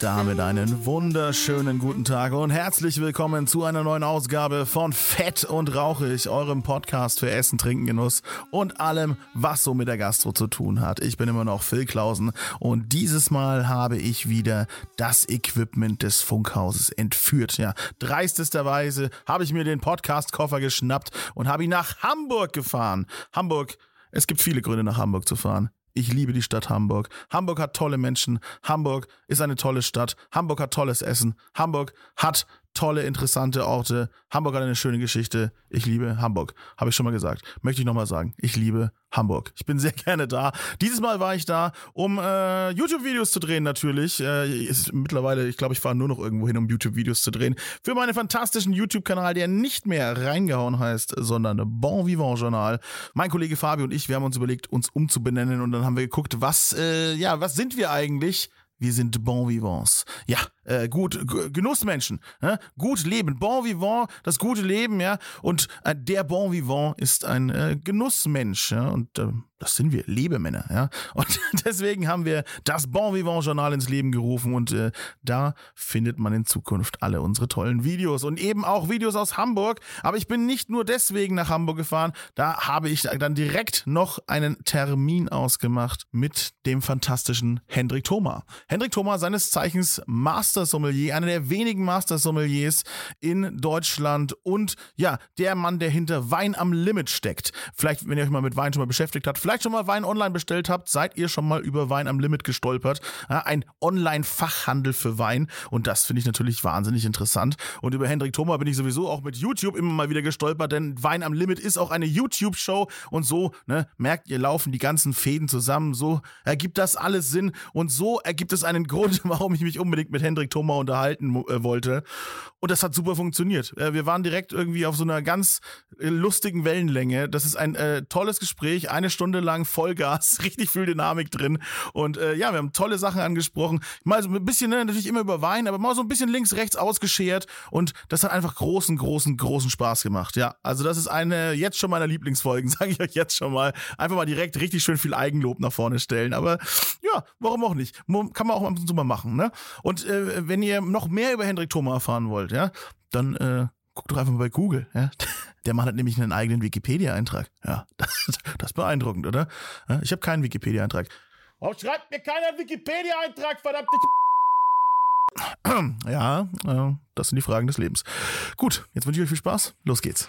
Damit einen wunderschönen guten Tag und herzlich willkommen zu einer neuen Ausgabe von Fett und Rauchig, eurem Podcast für Essen, Trinken, Genuss und allem, was so mit der Gastro zu tun hat. Ich bin immer noch Phil Klausen und dieses Mal habe ich wieder das Equipment des Funkhauses entführt. Ja, dreistesterweise habe ich mir den Podcast-Koffer geschnappt und habe ihn nach Hamburg gefahren. Hamburg, es gibt viele Gründe nach Hamburg zu fahren. Ich liebe die Stadt Hamburg. Hamburg hat tolle Menschen. Hamburg ist eine tolle Stadt. Hamburg hat tolles Essen. Hamburg hat tolle, interessante Orte. Hamburg hat eine schöne Geschichte. Ich liebe Hamburg. Habe ich schon mal gesagt. Möchte ich nochmal sagen. Ich liebe Hamburg. Ich bin sehr gerne da. Dieses Mal war ich da, um äh, YouTube-Videos zu drehen natürlich. Äh, ist mittlerweile, ich glaube, ich fahre nur noch irgendwo hin, um YouTube-Videos zu drehen. Für meinen fantastischen YouTube-Kanal, der nicht mehr reingehauen heißt, sondern Bon Vivant Journal. Mein Kollege Fabio und ich, wir haben uns überlegt, uns umzubenennen und dann haben wir geguckt, was, äh, ja, was sind wir eigentlich? Wir sind Bon Vivants. Ja, äh, gut, Genussmenschen. Äh? Gut leben. Bon Vivant, das gute Leben, ja. Und äh, der Bon Vivant ist ein äh, Genussmensch, ja. Und äh, das sind wir, Lebemänner, ja. Und deswegen haben wir das Bon Vivant Journal ins Leben gerufen und äh, da findet man in Zukunft alle unsere tollen Videos und eben auch Videos aus Hamburg. Aber ich bin nicht nur deswegen nach Hamburg gefahren, da habe ich dann direkt noch einen Termin ausgemacht mit dem fantastischen Hendrik Thoma. Hendrik Thoma, seines Zeichens Master Sommelier, einer der wenigen Master Sommeliers in Deutschland und ja, der Mann, der hinter Wein am Limit steckt. Vielleicht, wenn ihr euch mal mit Wein schon mal beschäftigt habt, vielleicht schon mal Wein online bestellt habt, seid ihr schon mal über Wein am Limit gestolpert. Ja, ein Online-Fachhandel für Wein und das finde ich natürlich wahnsinnig interessant. Und über Hendrik Thoma bin ich sowieso auch mit YouTube immer mal wieder gestolpert, denn Wein am Limit ist auch eine YouTube-Show und so, ne, merkt ihr, laufen die ganzen Fäden zusammen, so ergibt das alles Sinn und so ergibt es einen Grund, warum ich mich unbedingt mit Hendrik Thoma unterhalten äh, wollte. Und das hat super funktioniert. Äh, wir waren direkt irgendwie auf so einer ganz äh, lustigen Wellenlänge. Das ist ein äh, tolles Gespräch, eine Stunde lang Vollgas, richtig viel Dynamik drin. Und äh, ja, wir haben tolle Sachen angesprochen. Mal so ein bisschen, ne, natürlich immer über Wein, aber mal so ein bisschen links, rechts ausgeschert. Und das hat einfach großen, großen, großen Spaß gemacht. Ja, also das ist eine jetzt schon meiner Lieblingsfolgen, sage ich euch jetzt schon mal. Einfach mal direkt richtig schön viel Eigenlob nach vorne stellen. Aber ja, warum auch nicht? Kann man auch ab und zu mal machen. Ne? Und äh, wenn ihr noch mehr über Hendrik Thoma erfahren wollt, ja, dann äh, guckt doch einfach mal bei Google. Ja? Der Mann hat nämlich einen eigenen Wikipedia-Eintrag. Ja, das, das ist beeindruckend, oder? Ja, ich habe keinen Wikipedia-Eintrag. Warum schreibt mir keiner Wikipedia-Eintrag, verdammte Ja, äh, das sind die Fragen des Lebens. Gut, jetzt wünsche ich euch viel Spaß. Los geht's.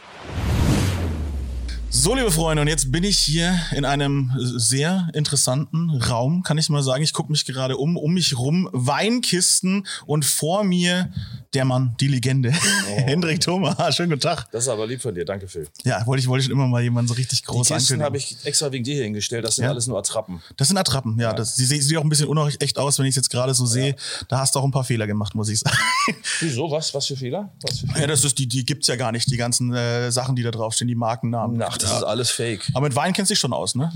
So, liebe Freunde, und jetzt bin ich hier in einem sehr interessanten Raum, kann ich mal sagen. Ich gucke mich gerade um, um mich rum, Weinkisten und vor mir der Mann, die Legende, oh. Hendrik Thoma. Schönen guten Tag. Das ist aber lieb von dir, danke Phil. Ja, wollte ich, wollte schon immer mal jemanden so richtig groß Die Kisten habe ich extra wegen dir hier hingestellt, das sind ja? alles nur Attrappen. Das sind Attrappen, ja. ja. Das, sie sehen auch ein bisschen unecht aus, wenn ich es jetzt gerade so sehe. Ja. Da hast du auch ein paar Fehler gemacht, muss ich sagen. Wieso? Was? Was für Fehler? Was für Fehler? Ja, das ist, die, die gibt's ja gar nicht, die ganzen äh, Sachen, die da draufstehen, die Markennamen. Ach, das ist alles fake. Aber mit Wein kennst du dich schon aus, ne?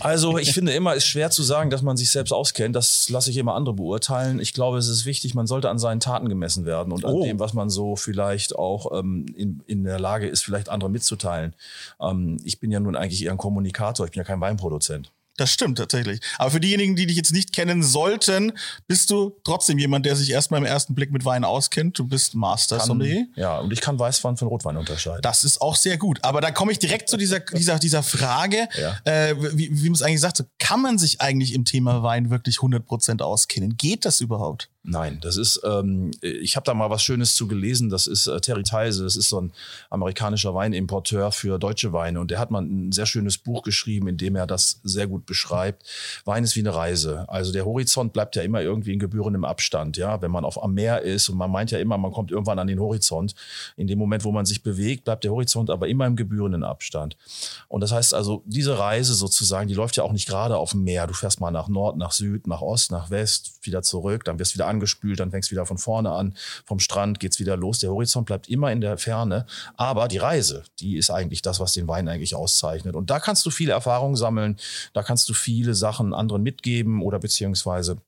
Also ich finde immer, es ist schwer zu sagen, dass man sich selbst auskennt. Das lasse ich immer andere beurteilen. Ich glaube, es ist wichtig, man sollte an seinen Taten gemessen werden und an oh. dem, was man so vielleicht auch ähm, in, in der Lage ist, vielleicht andere mitzuteilen. Ähm, ich bin ja nun eigentlich eher ein Kommunikator, ich bin ja kein Weinproduzent. Das stimmt tatsächlich. Aber für diejenigen, die dich jetzt nicht kennen sollten, bist du trotzdem jemand, der sich erstmal im ersten Blick mit Wein auskennt. Du bist Master kann, Sommelier. Ja, und ich kann Weißwein von Rotwein unterscheiden. Das ist auch sehr gut. Aber da komme ich direkt zu dieser, dieser, dieser Frage, ja. äh, wie, wie man es eigentlich sagt, kann man sich eigentlich im Thema Wein wirklich 100% auskennen? Geht das überhaupt? Nein, das ist, ähm, ich habe da mal was Schönes zu gelesen. Das ist äh, Terry Theise, das ist so ein amerikanischer Weinimporteur für deutsche Weine. Und der hat mal ein sehr schönes Buch geschrieben, in dem er das sehr gut beschreibt. Wein ist wie eine Reise. Also der Horizont bleibt ja immer irgendwie in gebührendem Abstand. Ja, wenn man auf am Meer ist und man meint ja immer, man kommt irgendwann an den Horizont. In dem Moment, wo man sich bewegt, bleibt der Horizont aber immer im gebührenden Abstand. Und das heißt also, diese Reise sozusagen, die läuft ja auch nicht gerade auf dem Meer. Du fährst mal nach Nord, nach Süd, nach Ost, nach West, wieder zurück, dann wirst du wieder angespült, dann fängst du wieder von vorne an, vom Strand geht's wieder los. Der Horizont bleibt immer in der Ferne, aber die Reise, die ist eigentlich das, was den Wein eigentlich auszeichnet. Und da kannst du viele Erfahrungen sammeln, da kannst du viele Sachen anderen mitgeben oder beziehungsweise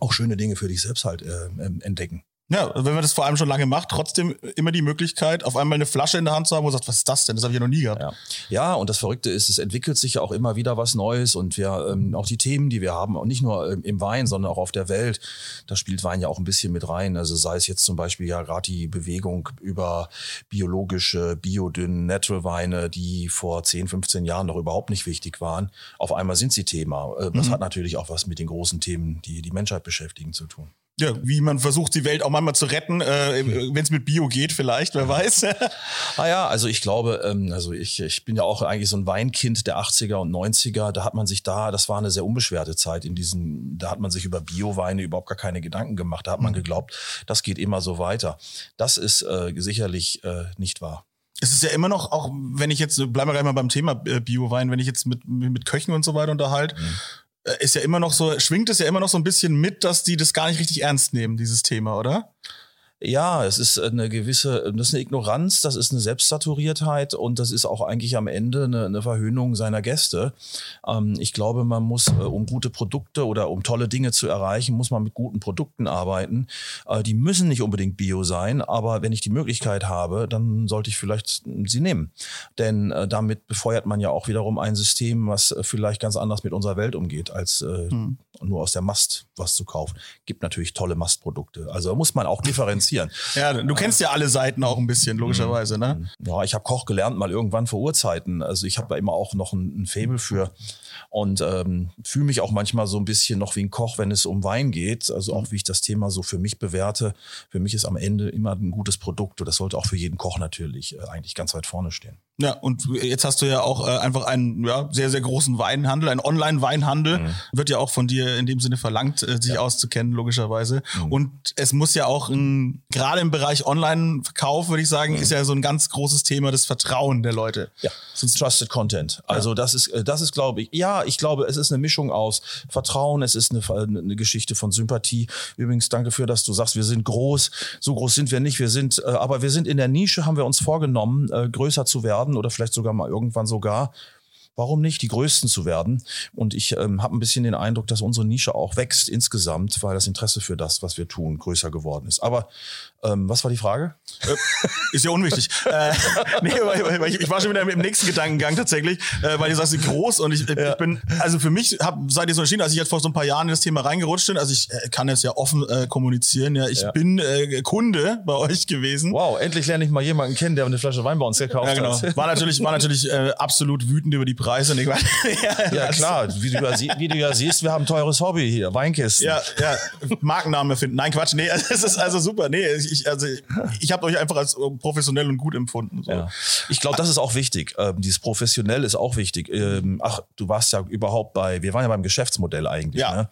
auch schöne Dinge für dich selbst halt äh, ähm, entdecken. Ja, wenn man das vor allem schon lange macht, trotzdem immer die Möglichkeit, auf einmal eine Flasche in der Hand zu haben, wo man sagt, was ist das denn? Das habe ich ja noch nie gehabt. Ja. ja, und das Verrückte ist, es entwickelt sich ja auch immer wieder was Neues und wir ähm, auch die Themen, die wir haben, und nicht nur ähm, im Wein, sondern auch auf der Welt, da spielt Wein ja auch ein bisschen mit rein. Also sei es jetzt zum Beispiel ja gerade die Bewegung über biologische, biodünn, Natural Weine, die vor 10, 15 Jahren noch überhaupt nicht wichtig waren. Auf einmal sind sie Thema. Äh, das mhm. hat natürlich auch was mit den großen Themen, die die Menschheit beschäftigen, zu tun. Ja, wie man versucht, die Welt auch manchmal zu retten, äh, wenn es mit Bio geht, vielleicht, wer weiß. ah ja, also ich glaube, ähm, also ich, ich bin ja auch eigentlich so ein Weinkind der 80er und 90er. Da hat man sich da, das war eine sehr unbeschwerte Zeit in diesen, da hat man sich über Bio-Weine überhaupt gar keine Gedanken gemacht. Da hat man mhm. geglaubt, das geht immer so weiter. Das ist äh, sicherlich äh, nicht wahr. Es ist ja immer noch, auch wenn ich jetzt, bleiben wir gleich mal beim Thema äh, Bio-Wein, wenn ich jetzt mit, mit Köchen und so weiter unterhalte, mhm äh, ist ja immer noch so, schwingt es ja immer noch so ein bisschen mit, dass die das gar nicht richtig ernst nehmen, dieses Thema, oder? Ja, es ist eine gewisse, das ist eine Ignoranz, das ist eine Selbstsaturiertheit und das ist auch eigentlich am Ende eine, eine Verhöhnung seiner Gäste. Ähm, ich glaube, man muss, äh, um gute Produkte oder um tolle Dinge zu erreichen, muss man mit guten Produkten arbeiten. Äh, die müssen nicht unbedingt bio sein, aber wenn ich die Möglichkeit habe, dann sollte ich vielleicht sie nehmen. Denn äh, damit befeuert man ja auch wiederum ein System, was äh, vielleicht ganz anders mit unserer Welt umgeht, als äh, hm. nur aus der Mast was zu kaufen. Gibt natürlich tolle Mastprodukte. Also muss man auch differenzieren differenzieren. Ja, du kennst ja alle Seiten auch ein bisschen, logischerweise, ne? Ja, ich habe Koch gelernt mal irgendwann vor Urzeiten. Also ich habe da immer auch noch ein, ein Faible für und ähm, fühle mich auch manchmal so ein bisschen noch wie ein Koch, wenn es um Wein geht. Also auch wie ich das Thema so für mich bewerte. Für mich ist am Ende immer ein gutes Produkt und das sollte auch für jeden Koch natürlich äh, eigentlich ganz weit vorne stehen. Ja, und jetzt hast du ja auch äh, einfach einen ja, sehr, sehr großen Weinhandel, einen Online-Weinhandel. Mhm. Wird ja auch von dir in dem Sinne verlangt, äh, sich ja. auszukennen, logischerweise. Mhm. Und es muss ja auch ein, gerade im Bereich Online-Verkauf, würde ich sagen, mhm. ist ja so ein ganz großes Thema das Vertrauen der Leute. Ja, sonst Trusted Content. Also ja. das ist, äh, das ist, glaube ich, ja, ich glaube, es ist eine Mischung aus Vertrauen, es ist eine, eine Geschichte von Sympathie. Übrigens, danke für, dass du sagst, wir sind groß. So groß sind wir nicht. Wir sind, äh, aber wir sind in der Nische, haben wir uns vorgenommen, äh, größer zu werden werden oder vielleicht sogar mal irgendwann sogar warum nicht die Größten zu werden? Und ich ähm, habe ein bisschen den Eindruck, dass unsere Nische auch wächst insgesamt, weil das Interesse für das, was wir tun, größer geworden ist. Aber ähm, was war die Frage? Äh, ist ja unwichtig. äh, nee, weil, weil ich, ich, war schon wieder im, nächsten Gedankengang tatsächlich, äh, weil du sagst, groß und ich, ja. ich bin, also für mich hab, seid ihr so entschieden, als ich jetzt vor so ein paar Jahren in das Thema reingerutscht bin, also ich äh, kann es ja offen äh, kommunizieren, ja, ich ja. bin äh, Kunde bei euch gewesen. Wow, endlich lerne ich mal jemanden kennen, der eine Flasche Wein bei uns gekauft ja, genau. hat. War natürlich, war natürlich äh, absolut wütend über die Preise. Und ich war, ja, ja klar, wie du, ja, wie du ja siehst, wir haben ein teures Hobby hier, Weinkisten. Ja, ja, Markenname finden. Nein, Quatsch, nee, es ist also super. Nee, ich, also ich habe euch einfach als äh, professionell und gut empfunden. So. Ja. Ich glaube, das ist auch wichtig. Ähm, dieses professionell ist auch wichtig. Ähm, ach, du warst ja überhaupt bei, wir waren ja beim Geschäftsmodell eigentlich. Ja. Ne?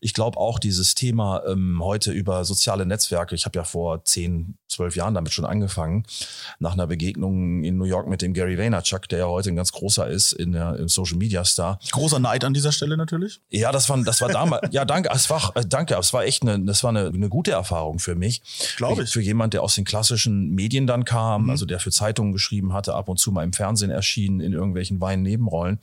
Ich glaube auch dieses Thema ähm, heute über soziale Netzwerke. Ich habe ja vor zehn, zwölf Jahren damit schon angefangen, nach einer Begegnung in New York mit dem Gary Vaynerchuk, der ja heute ein ganz großer ist in der im Social Media Star. Großer Neid an dieser Stelle natürlich. Ja, das war, das war damals. ja, danke. Es war, äh, danke. Es war echt eine, das war eine, eine gute Erfahrung für mich. Glaube ich. Für jemand, der aus den klassischen Medien dann kam, mhm. also der für Zeitungen geschrieben hatte, ab und zu mal im Fernsehen erschienen in irgendwelchen Wein-Nebenrollen.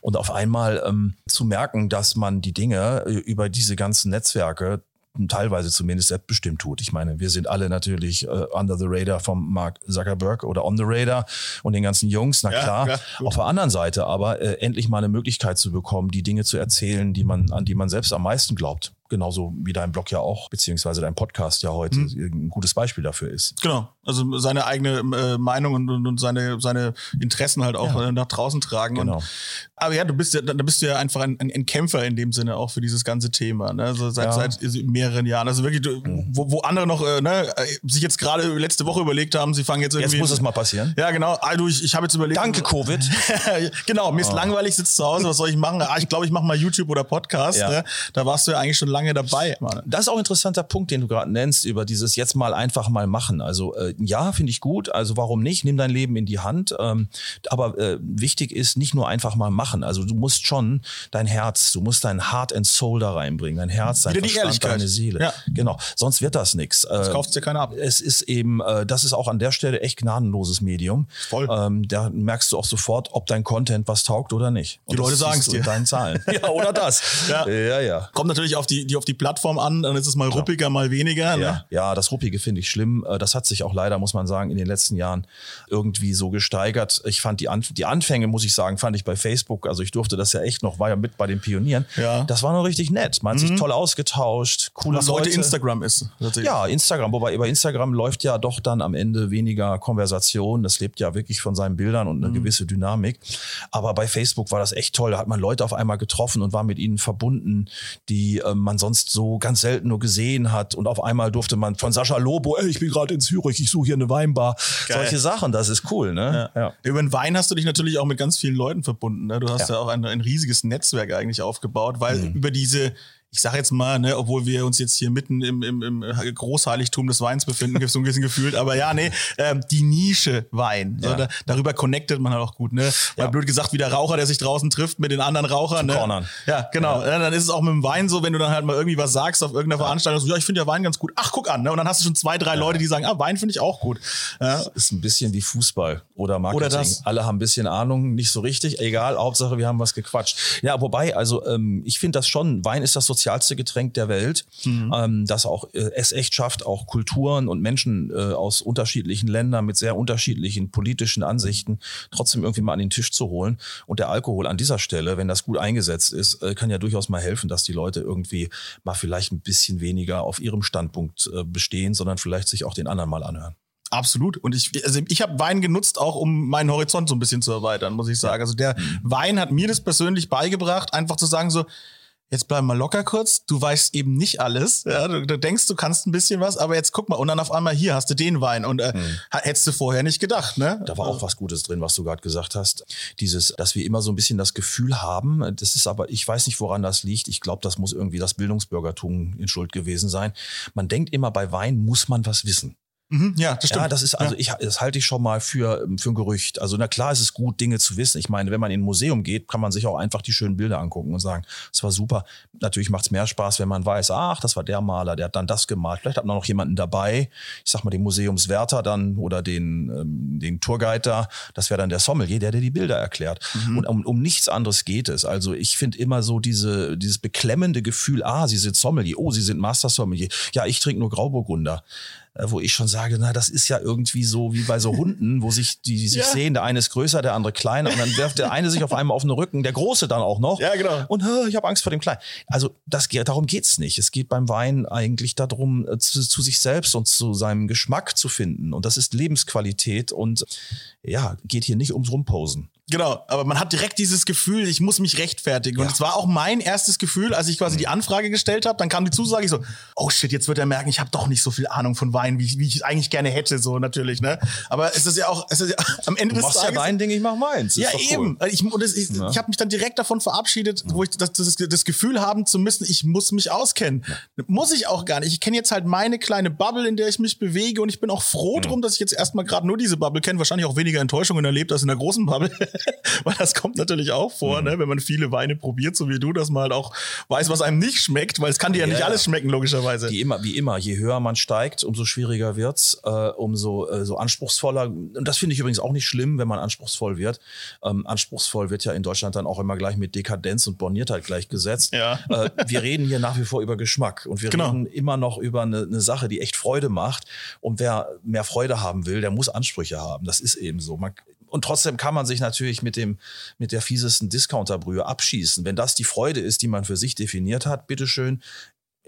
Und auf einmal ähm, zu merken, dass man die Dinge äh, über diese ganzen Netzwerke teilweise zumindest selbstbestimmt tut. Ich meine, wir sind alle natürlich äh, under the radar vom Mark Zuckerberg oder on the radar und den ganzen Jungs, na klar. Ja, Auf der anderen Seite aber äh, endlich mal eine Möglichkeit zu bekommen, die Dinge zu erzählen, die man, an die man selbst am meisten glaubt genauso wie dein Blog ja auch, beziehungsweise dein Podcast ja heute mhm. ein gutes Beispiel dafür ist. Genau, also seine eigene äh, Meinung und, und, und, seine, seine Interessen halt auch ja. äh, nach draußen tragen. Genau. Und, aber ja, du bist ja, da bist du ja einfach ein, ein, Kämpfer in dem Sinne auch für dieses ganze Thema, ne? Also seit, ja. seit mehreren Jahren. Also wirklich, du, mhm. wo, wo andere noch äh, ne, sich jetzt gerade letzte Woche überlegt haben, sie fangen jetzt irgendwie. Jetzt muss es mal passieren. Ja, genau. Also ich, ich habe jetzt überlegt. Danke, Covid. genau, mir ist oh. langweilig, sitze zu Hause, was soll ich machen? Ah, ich glaube, ich mache mal YouTube oder Podcast. Ja. Ne? Da warst du ja eigentlich schon lange dabei. Mann. Das ist auch ein interessanter Punkt, den du gerade nennst, über dieses jetzt mal einfach mal machen. Also äh, ja, finde ich gut. Also warum nicht? Nimm dein Leben in die Hand. Ähm, aber äh, wichtig ist nicht nur einfach mal machen. Also du musst schon dein Herz, du musst dein Heart and Soul da reinbringen. Dein Herz, dein Wieder Verstand, deine Seele. Ja. Genau. Sonst wird das nichts. Das äh, kauft dir keiner ab. Es ist eben, äh, das ist auch an der Stelle echt gnadenloses Medium. Voll. Ähm, da merkst du auch sofort, ob dein Content was taugt oder nicht. Und die Leute sagen es dir. Deinen Zahlen. ja, oder das. Ja. ja, ja. Kommt natürlich auf die, die auf die Plattform an, dann ist es mal ruppiger, mal weniger. Ne? Ja, ja, das Ruppige finde ich schlimm. Äh, Das hat sich auch leider, muss man sagen, in den letzten Jahren irgendwie so gesteigert. Ich fand die, An die Anfänge, muss ich sagen, fand ich bei Facebook, also ich durfte das ja echt noch, war ja mit bei den Pionieren. Ja. Das war noch richtig nett. Man hat sich toll ausgetauscht, coole Was Leute. heute Instagram ist. Ja, Instagram, wobei über Instagram läuft ja doch dann am Ende weniger Konversation. Das lebt ja wirklich von seinen Bildern und eine gewisse Dynamik. Aber bei Facebook war das echt toll. Da hat man Leute auf einmal getroffen und war mit ihnen verbunden, die äh, man sonst so ganz selten nur gesehen hat. Und auf einmal durfte man von Sascha Lobo, ey, ich bin gerade in Zürich, ich suche hier eine Weinbar. Geil. Solche Sachen, das ist cool, ne? Ja. Über den Wein hast du dich natürlich auch mit ganz vielen Leuten verbunden. Ne? Du hast ja, Ja. auch ein, ein riesiges Netzwerk eigentlich aufgebaut, weil über diese, ich sag jetzt mal, ne, obwohl wir uns jetzt hier mitten im, im, im Großheiligtum des Weins befinden, so ein bisschen gefühlt, aber ja, nee, ähm, die Nische Wein. So, Ja. da, darüber connectet man halt auch gut. Ne? Ja. blöd gesagt, wie der Raucher, der sich draußen trifft mit den anderen Rauchern. Ne? cornern. Ja, genau. Ja. dann ist es auch mit dem Wein so, wenn du dann halt mal irgendwie was sagst auf irgendeiner Veranstaltung, so, ja, ich finde ja Wein ganz gut. Ach, guck an. Ne? Und dann hast du schon zwei, drei Leute, die sagen, ah, Wein finde ich auch gut. Ja. ist ein bisschen wie Fußball oder Marketing. Oder das. Alle haben ein bisschen Ahnung, nicht so richtig. Egal, Hauptsache wir haben was gequatscht. Ja, wobei, also ähm, ich finde das schon, Wein ist das sozialste Getränk der Welt, Mhm. ähm, das auch äh, es echt schafft, auch Kulturen und Menschen äh, aus unterschiedlichen Ländern mit sehr unterschiedlichen politischen Ansichten trotzdem irgendwie mal an den Tisch zu holen. Und der Alkohol an dieser Stelle, wenn das gut eingesetzt ist, äh, kann ja durchaus mal helfen, dass die Leute irgendwie mal vielleicht ein bisschen weniger auf ihrem Standpunkt äh, bestehen, sondern vielleicht sich auch den anderen mal anhören. Absolut. Und ich, also ich habe Wein genutzt, auch um meinen Horizont so ein bisschen zu erweitern, muss ich sagen. Also der Wein hat mir das persönlich beigebracht, einfach zu sagen so, jetzt bleib mal locker kurz, du weißt eben nicht alles. Ja, du, du denkst, du kannst ein bisschen was, aber jetzt guck mal, und dann auf einmal hier hast du den Wein und äh, hättest du vorher nicht gedacht, ne? Da war auch was Gutes drin, was du gerade gesagt hast. Dieses, dass wir immer so ein bisschen das Gefühl haben, das ist aber, ich weiß nicht, woran das liegt. Ich glaube, das muss irgendwie das Bildungsbürgertum in Schuld gewesen sein. Man denkt immer, bei Wein muss man was wissen. Mhm, ja, das stimmt. Ja, das ist also ich das halte ich schon mal für für ein Gerücht. Also na klar ist es gut Dinge zu wissen. Ich meine, wenn man in ein Museum geht, kann man sich auch einfach die schönen Bilder angucken und sagen, es war super. Natürlich macht es mehr Spaß, wenn man weiß, ach, das war der Maler, der hat dann das gemalt. Vielleicht hat man noch jemanden dabei, ich sag mal den Museumswärter dann oder den ähm, den Tourguide da, das wäre dann der Sommelier, der der die Bilder erklärt. Und um, um nichts anderes geht es. Also ich finde immer so diese dieses beklemmende Gefühl, ah, sie sind Sommelier, oh, sie sind Master Sommelier. Ja, ich trinke nur Grauburgunder wo ich schon sage, na, das ist ja irgendwie so wie bei so Hunden, wo sich die, die sich Ja. sehen, der eine ist größer, der andere kleiner und dann wirft der eine sich auf einmal auf den Rücken, der große dann auch noch. Ja, genau. Und "Hä, ich habe Angst vor dem Kleinen. Also das geht, darum geht's nicht. Es geht beim Wein eigentlich darum, äh, zu, zu sich selbst und zu seinem Geschmack zu finden. Und das ist Lebensqualität und ja, geht hier nicht ums Rumposen. Genau, aber man hat direkt dieses Gefühl, ich muss mich rechtfertigen. Und Ja. es war auch mein erstes Gefühl, als ich quasi die Anfrage gestellt habe, dann kam die Zusage, ich so, oh shit, jetzt wird er merken, ich habe doch nicht so viel Ahnung von Wein, wie, ich- wie ich es eigentlich gerne hätte, so natürlich, ne? Aber es ist ja auch, es ist ja, am Ende Du des machst ja Tages... dein Ding, ich mach meins. Ist ja, cool. eben. Ich, und das, ich, Ja. ich habe mich dann direkt davon verabschiedet, wo ich das, das, das Gefühl haben zu müssen, ich muss mich auskennen. Muss ich auch gar nicht. Ich kenne jetzt halt meine kleine Bubble, in der ich mich bewege und ich bin auch froh drum, dass ich jetzt erstmal gerade nur diese Bubble kenne. Wahrscheinlich auch weniger Enttäuschungen erlebt als in der großen Bubble. Weil das kommt natürlich auch vor, ne? wenn man viele Weine probiert, so wie du, dass man halt auch weiß, was einem nicht schmeckt, weil es kann dir ja, Ja, nicht alles schmecken, logischerweise. Wie immer, wie immer, je höher man steigt, umso schwieriger wird's, äh, umso äh, so anspruchsvoller. Und das finde ich übrigens auch nicht schlimm, wenn man anspruchsvoll wird. Ähm, anspruchsvoll wird ja in Deutschland dann auch immer gleich mit Dekadenz und Borniertheit gleichgesetzt. Ja. Äh, wir reden hier nach wie vor über Geschmack und wir Genau. reden immer noch über eine, eine Sache, die echt Freude macht. Und wer mehr Freude haben will, der muss Ansprüche haben. Das ist eben so. Man, und trotzdem kann man sich natürlich mit dem, mit der fiesesten Discounterbrühe abschießen. Wenn das die Freude ist, die man für sich definiert hat, bitteschön.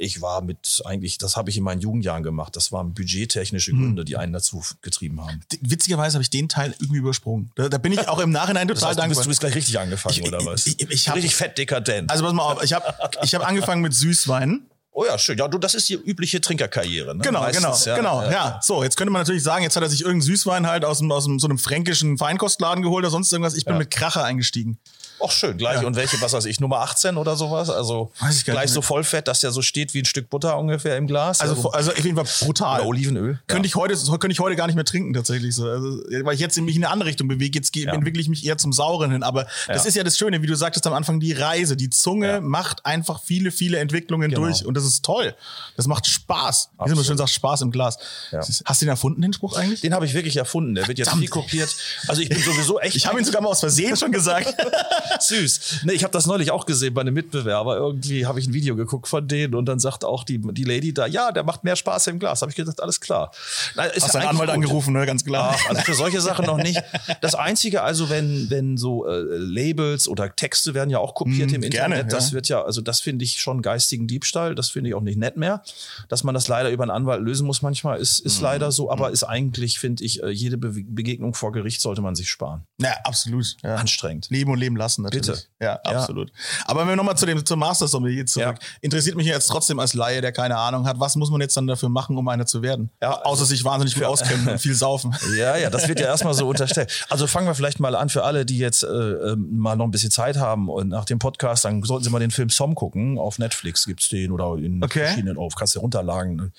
Ich war mit eigentlich, das habe ich in meinen Jugendjahren gemacht. Das waren budgettechnische Gründe, die einen dazu getrieben haben. Witzigerweise habe ich den Teil irgendwie übersprungen. Da, da bin ich auch im Nachhinein Das total heißt, du, bist, dankbar. du bist gleich richtig angefangen, Ich- oder was? ich- ich hab- richtig fett dekadent. Also pass mal auf, ich habe ich hab angefangen mit Süßwein. Oh ja, schön. Ja, du, das ist die übliche Trinkerkarriere. Ne? Genau, Meistens, genau, genau. Ja. so, jetzt könnte man natürlich sagen, jetzt hat er sich irgendeinen Süßwein halt aus, dem, aus dem, so einem fränkischen Feinkostladen geholt oder sonst irgendwas. Ich bin Ja. mit Kracher eingestiegen. Ach schön, gleich. Ja. Und welche, was weiß ich, Nummer 18 oder sowas? Also gleich nicht so vollfett, dass der so steht wie ein Stück Butter ungefähr im Glas. Also, also auf jeden Fall brutal. oder Olivenöl. Könnte ich heute, könnte ich heute gar nicht mehr trinken, tatsächlich so. Also, weil ich jetzt mich in eine andere Richtung bewege. Jetzt Ja. entwickle ich mich eher zum Sauren hin. Aber das Ja. ist ja das Schöne, wie du sagtest am Anfang, die Reise. Die Zunge Ja. macht einfach viele, viele Entwicklungen Genau. durch. Und das ist toll. Das macht Spaß. Wie man schön sagt, Spaß im Glas. Ja. Hast du den erfunden, den Spruch eigentlich? Den habe ich wirklich erfunden. Der wird jetzt viel kopiert. Also ich bin sowieso echt. Ich habe ihn sogar mal aus Versehen schon gesagt. Süß. Nee, ich habe das neulich auch gesehen bei einem Mitbewerber. Irgendwie habe ich ein Video geguckt von denen und dann sagt auch die, die Lady da, ja, der macht mehr Spaß im Glas. Habe ich gesagt, alles klar. Na, ist Hast deinen Anwalt gut. angerufen, ne? ganz klar. Ach, also für solche Sachen noch nicht. Das Einzige, also wenn, wenn so äh, Labels oder Texte werden ja auch kopiert mm, im Internet, gerne, das wird ja, also das finde ich schon geistigen Diebstahl. Das finde ich auch nicht nett mehr. Dass man das leider über einen Anwalt lösen muss manchmal, ist, ist mm. leider so, aber mm. ist eigentlich, finde ich, äh, jede Be Begegnung vor Gericht sollte man sich sparen. Ja, absolut. Ja. Anstrengend. Leben und leben lassen natürlich. Bitte. Ja, absolut. Ja. Aber wenn wir nochmal zu dem, zum Master Sommelier zurück. Ja. Interessiert mich jetzt trotzdem als Laie, der keine Ahnung hat, was muss man jetzt dann dafür machen, um einer zu werden? Ja, Außer sich wahnsinnig gut auskennen und viel saufen. Ja, ja, das wird ja erstmal so unterstellt. Also fangen wir vielleicht mal an für alle, die jetzt äh, ähm, mal noch ein bisschen Zeit haben und nach dem Podcast, dann sollten sie mal den Film Som gucken. Auf Netflix gibt's den oder in okay. verschiedenen auf, kannst du runterladen.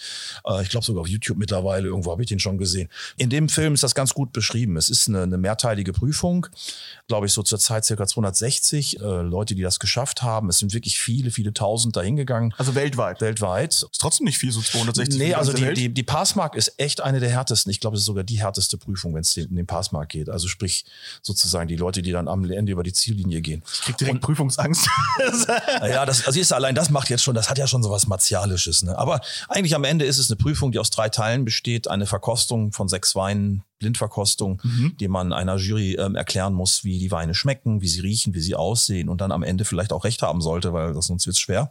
Äh, ich glaube sogar auf YouTube mittlerweile, irgendwo habe ich den schon gesehen. In dem Film ist das ganz gut beschrieben. Es ist eine, eine mehrteilige Prüfung, glaube ich, so zur Zeit circa 260 äh, Leute, die das geschafft haben. Es sind wirklich viele, viele tausend dahingegangen. Also weltweit? Weltweit. Ist trotzdem nicht viel, so 260. Nee, also die, die, die Passmark ist echt eine der härtesten. Ich glaube, es ist sogar die härteste Prüfung, wenn es um den Passmark geht. Also sprich sozusagen die Leute, die dann am Ende über die Ziellinie gehen. Ich krieg direkt Und, Prüfungsangst. ja, das, also ist allein das macht jetzt schon, das hat ja schon so was Martialisches. Ne? Aber eigentlich am Ende ist es eine Prüfung, die aus drei Teilen besteht. Eine Verkostung von sechs Weinen, Blindverkostung, mhm. die man einer Jury ähm, erklären muss, wie die Weine schmecken, wie sie riechen, wie sie aussehen und dann am Ende vielleicht auch recht haben sollte, weil das sonst wird's schwer.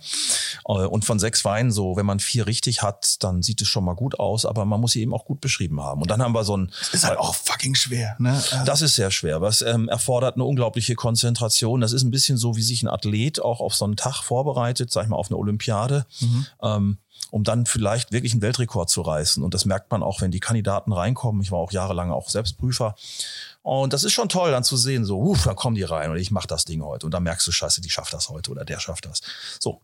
Äh, und von sechs Weinen, so wenn man vier richtig hat, dann sieht es schon mal gut aus, aber man muss sie eben auch gut beschrieben haben. Und dann haben wir so ein. Das ist halt auch fucking schwer, ne? Also das ist sehr schwer. Was ähm, erfordert eine unglaubliche Konzentration. Das ist ein bisschen so, wie sich ein Athlet auch auf so einen Tag vorbereitet, sag ich mal, auf eine Olympiade. Mhm. Ähm, um dann vielleicht wirklich einen Weltrekord zu reißen. Und das merkt man auch, wenn die Kandidaten reinkommen. Ich war auch jahrelang auch Selbstprüfer. Und das ist schon toll, dann zu sehen, so, uff, dann kommen die rein und ich mach das Ding heute. Und dann merkst du, scheiße, die schafft das heute oder der schafft das. So.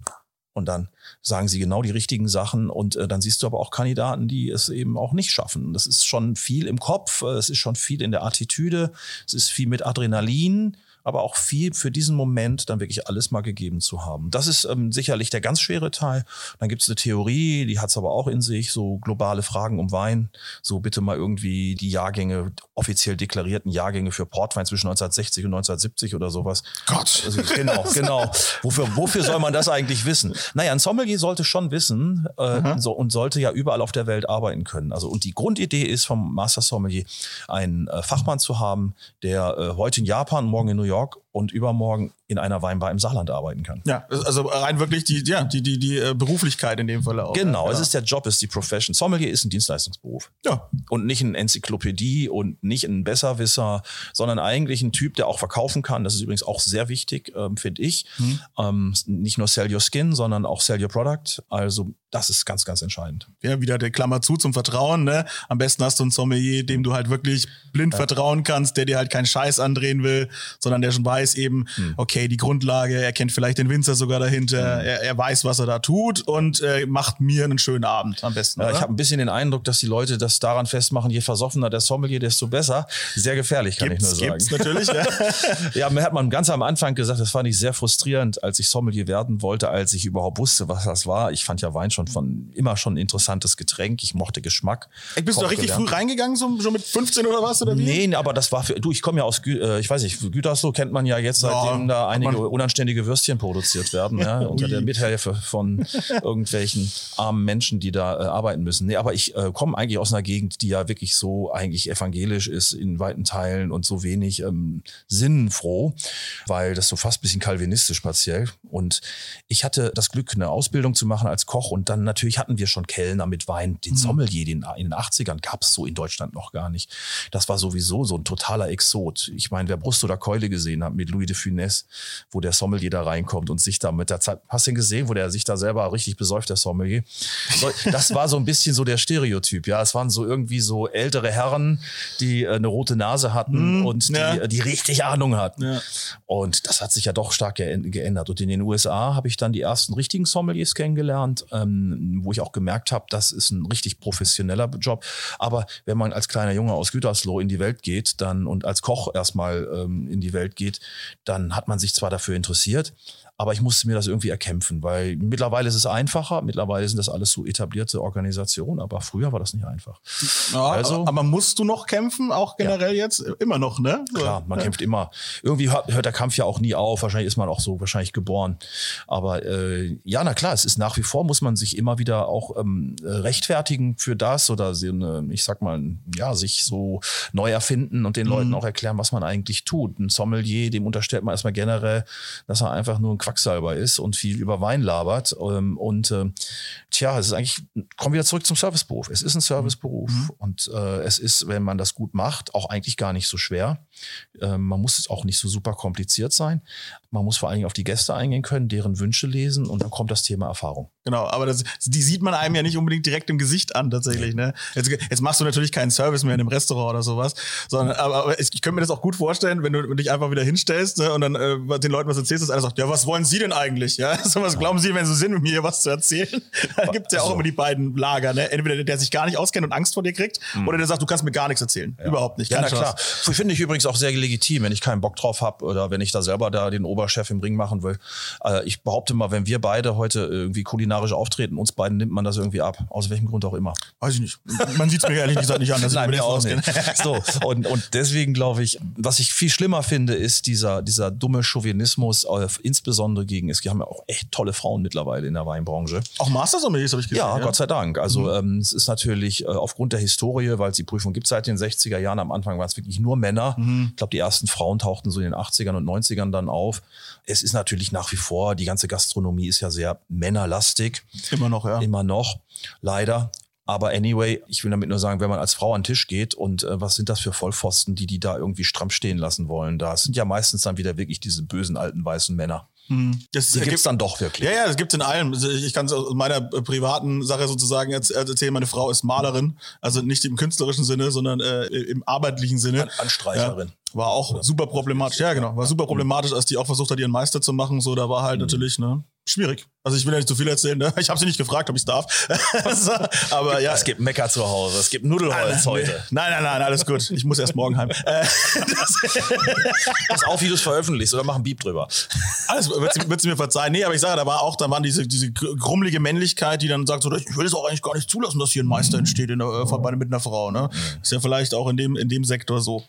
Und dann sagen sie genau die richtigen Sachen und äh, dann siehst du aber auch Kandidaten, die es eben auch nicht schaffen. Das ist schon viel im Kopf, äh, es ist schon viel in der Attitüde, es ist viel mit Adrenalin aber auch viel für diesen Moment dann wirklich alles mal gegeben zu haben. Das ist ähm, sicherlich der ganz schwere Teil. Dann gibt es eine Theorie, die hat es aber auch in sich, so globale Fragen um Wein. So bitte mal irgendwie die Jahrgänge, offiziell deklarierten Jahrgänge für Portwein zwischen 1960 und 1970 oder sowas. Gott. Also, genau, genau. Wofür, wofür soll man das eigentlich wissen? Naja, ein Sommelier sollte schon wissen äh, so, und sollte ja überall auf der Welt arbeiten können. Also und die Grundidee ist vom Master Sommelier, einen äh, Fachmann zu haben, der äh, heute in Japan, morgen in New York York und übermorgen in einer Weinbar im Saarland arbeiten kann. Ja, also rein wirklich die, ja, die, die, die äh, Beruflichkeit in dem Fall auch. Genau, ja. es ist der Job, es ist die Profession. Sommelier ist ein Dienstleistungsberuf. Ja. Und nicht ein Enzyklopädie und nicht ein Besserwisser, sondern eigentlich ein Typ, der auch verkaufen kann. Das ist übrigens auch sehr wichtig, ähm, finde ich. Hm. Ähm, nicht nur sell your skin, sondern auch sell your product. Also das ist ganz, ganz entscheidend. Ja, wieder der Klammer zu zum Vertrauen. Ne? Am besten hast du einen Sommelier, dem du halt wirklich blind ja. vertrauen kannst, der dir halt keinen Scheiß andrehen will, sondern der schon weiß eben, hm. okay, die Grundlage er kennt vielleicht den Winzer sogar dahinter, mhm. er, er, weiß, was er da tut und äh, macht mir einen schönen Abend am besten. Ja, ich habe ein bisschen den Eindruck, dass die Leute das daran festmachen, je versoffener der Sommelier, desto besser. Sehr gefährlich, kann gibt's, ich nur sagen. Gibt's natürlich, ja. ja, mir hat man ganz am Anfang gesagt, das fand ich sehr frustrierend, als ich Sommelier werden wollte, als ich überhaupt wusste, was das war. Ich fand ja Wein schon von immer schon ein interessantes Getränk. Ich mochte Geschmack. Ich bist du da richtig gelernt. früh reingegangen, so, so mit 15 oder was? Oder wie? Nee, aber das war für, du, ich komme ja aus, äh, ich weiß nicht, Gütersloh kennt man ja jetzt, seitdem ja, da einige unanständige Würstchen produziert werden, ja, unter der Mithilfe von irgendwelchen armen Menschen, die da äh, arbeiten müssen. Nee, aber ich äh, komme eigentlich aus einer Gegend, die ja wirklich so eigentlich evangelisch ist in weiten Teilen und so wenig ähm, sinnenfroh, weil das so fast bisschen kalvinistisch partiell. Und ich hatte das Glück, eine Ausbildung zu machen als Koch und dann natürlich hatten wir schon Kellner mit Wein. Den mhm. Sommelier, den in den 80ern gab es so in Deutschland noch gar nicht. Das war sowieso so ein totaler Exot. Ich meine, wer Brust oder Keule gesehen hat mit Louis de Funès, wo der Sommelier da reinkommt und sich da mit der Zeit, hast du ihn gesehen, wo der sich da selber richtig besäuft, der Sommelier? Das war so ein bisschen so der Stereotyp, ja. Es waren so irgendwie so ältere Herren, die äh, eine rote Nase hatten mm, und die, ja. die richtig Ahnung hatten. Ja. Und das hat sich ja doch stark geändert. Und in den USA habe ich dann die ersten richtigen Sommeliers kennengelernt, ähm, wo ich auch gemerkt habe, das ist ein richtig professioneller Job. Aber wenn man als kleiner Junge aus Gütersloh in die Welt geht, dann und als Koch erstmal ähm, in die Welt geht, dann hat man sich zwar dafür interessiert, Aber ich musste mir das irgendwie erkämpfen, weil mittlerweile ist es einfacher. Mittlerweile sind das alles so etablierte Organisationen, aber früher war das nicht einfach. Ja, also, aber musst du noch kämpfen, auch generell ja. jetzt? Immer noch, ne? So. Klar, man ja. kämpft immer. Irgendwie hört, hört, der Kampf ja auch nie auf. Wahrscheinlich ist man auch so wahrscheinlich geboren. Aber äh, ja, na klar, es ist nach wie vor, muss man sich immer wieder auch ähm, rechtfertigen für das oder ich sag mal, ja, sich so neu erfinden und den mhm. Leuten auch erklären, was man eigentlich tut. Ein Sommelier, dem unterstellt man erstmal generell, dass er einfach nur ein Quacksalber ist und viel über Wein labert. Ähm, und äh, tja, es ist eigentlich, kommen wir zurück zum Serviceberuf. Es ist ein Serviceberuf mhm. und äh, es ist, wenn man das gut macht, auch eigentlich gar nicht so schwer. Äh, man muss es auch nicht so super kompliziert sein. Man muss vor allen Dingen auf die Gäste eingehen können, deren Wünsche lesen und dann kommt das Thema Erfahrung. Genau, aber das, die sieht man einem ja nicht unbedingt direkt im Gesicht an, tatsächlich. Ne? Jetzt, jetzt machst du natürlich keinen Service mehr in einem Restaurant oder sowas, sondern aber, aber ich könnte mir das auch gut vorstellen, wenn du dich einfach wieder hinstellst ne, und dann äh, den Leuten was erzählst, dass einer sagt, ja, was wollen sie denn eigentlich? Ja, so was glauben sie, wenn sie sind, mir was zu erzählen? Da gibt es ja auch also. immer die beiden Lager, ne? Entweder der, der sich gar nicht auskennt und Angst vor dir kriegt, mhm. oder der sagt, du kannst mir gar nichts erzählen. Ja. Überhaupt nicht. Ja, na klar. Finde ich übrigens auch sehr legitim, wenn ich keinen Bock drauf habe oder wenn ich da selber da den Oberchef im Ring machen will. Äh, ich behaupte mal, wenn wir beide heute irgendwie kulinarisch auftreten, uns beiden nimmt man das irgendwie ab. Aus welchem Grund auch immer. Weiß ich nicht. Man sieht es mir ehrlich gesagt nicht an, dass Nein, ich mir auch nicht. so, und, und deswegen glaube ich, was ich viel schlimmer finde, ist dieser, dieser dumme Chauvinismus, äh, insbesondere gegen, es haben ja auch echt tolle Frauen mittlerweile in der Weinbranche. Auch Master-Sommeliers habe ich gesehen. Ja, ja, Gott sei Dank. Also mhm. ähm, es ist natürlich äh, aufgrund der Historie, weil es die Prüfung gibt seit den 60er Jahren, am Anfang waren es wirklich nur Männer. Mhm. Ich glaube, die ersten Frauen tauchten so in den 80ern und 90ern dann auf. Es ist natürlich nach wie vor, die ganze Gastronomie ist ja sehr männerlastig. Immer noch, ja. Immer noch, leider. Aber anyway, ich will damit nur sagen, wenn man als Frau an den Tisch geht und äh, was sind das für Vollpfosten, die die da irgendwie stramm stehen lassen wollen? Da sind ja meistens dann wieder wirklich diese bösen alten weißen Männer. Hm. Das die gibt's dann doch wirklich. Ja, ja, das gibt's in allem. Also ich kann es aus meiner privaten Sache sozusagen erzählen. Meine Frau ist Malerin, also nicht im künstlerischen Sinne, sondern äh, im arbeitlichen Sinne. An Anstreicherin. Ja. War auch super problematisch. Ja, genau. War super problematisch, als die auch versucht hat, ihren Meister zu machen. So, da war halt mhm. natürlich, ne, schwierig. Also ich will ja nicht zu viel erzählen. Ne? Ich habe sie nicht gefragt, ob ich darf. aber ja. Es gibt Mecker zu Hause. Es gibt Nudelholz nein, heute. Nein, nein, nein, alles gut. Ich muss erst morgen heim. Äh, Pass auf, wie du es veröffentlichst oder mach ein Beep drüber. Alles wird sie, wird sie mir verzeihen. Nee, aber ich sage, da war auch, da waren diese, diese grummelige Männlichkeit, die dann sagt so, ich will es auch eigentlich gar nicht zulassen, dass hier ein Meister entsteht in der, äh, mit einer Frau. Ne? Mhm. Ist ja vielleicht auch in dem, in dem Sektor so.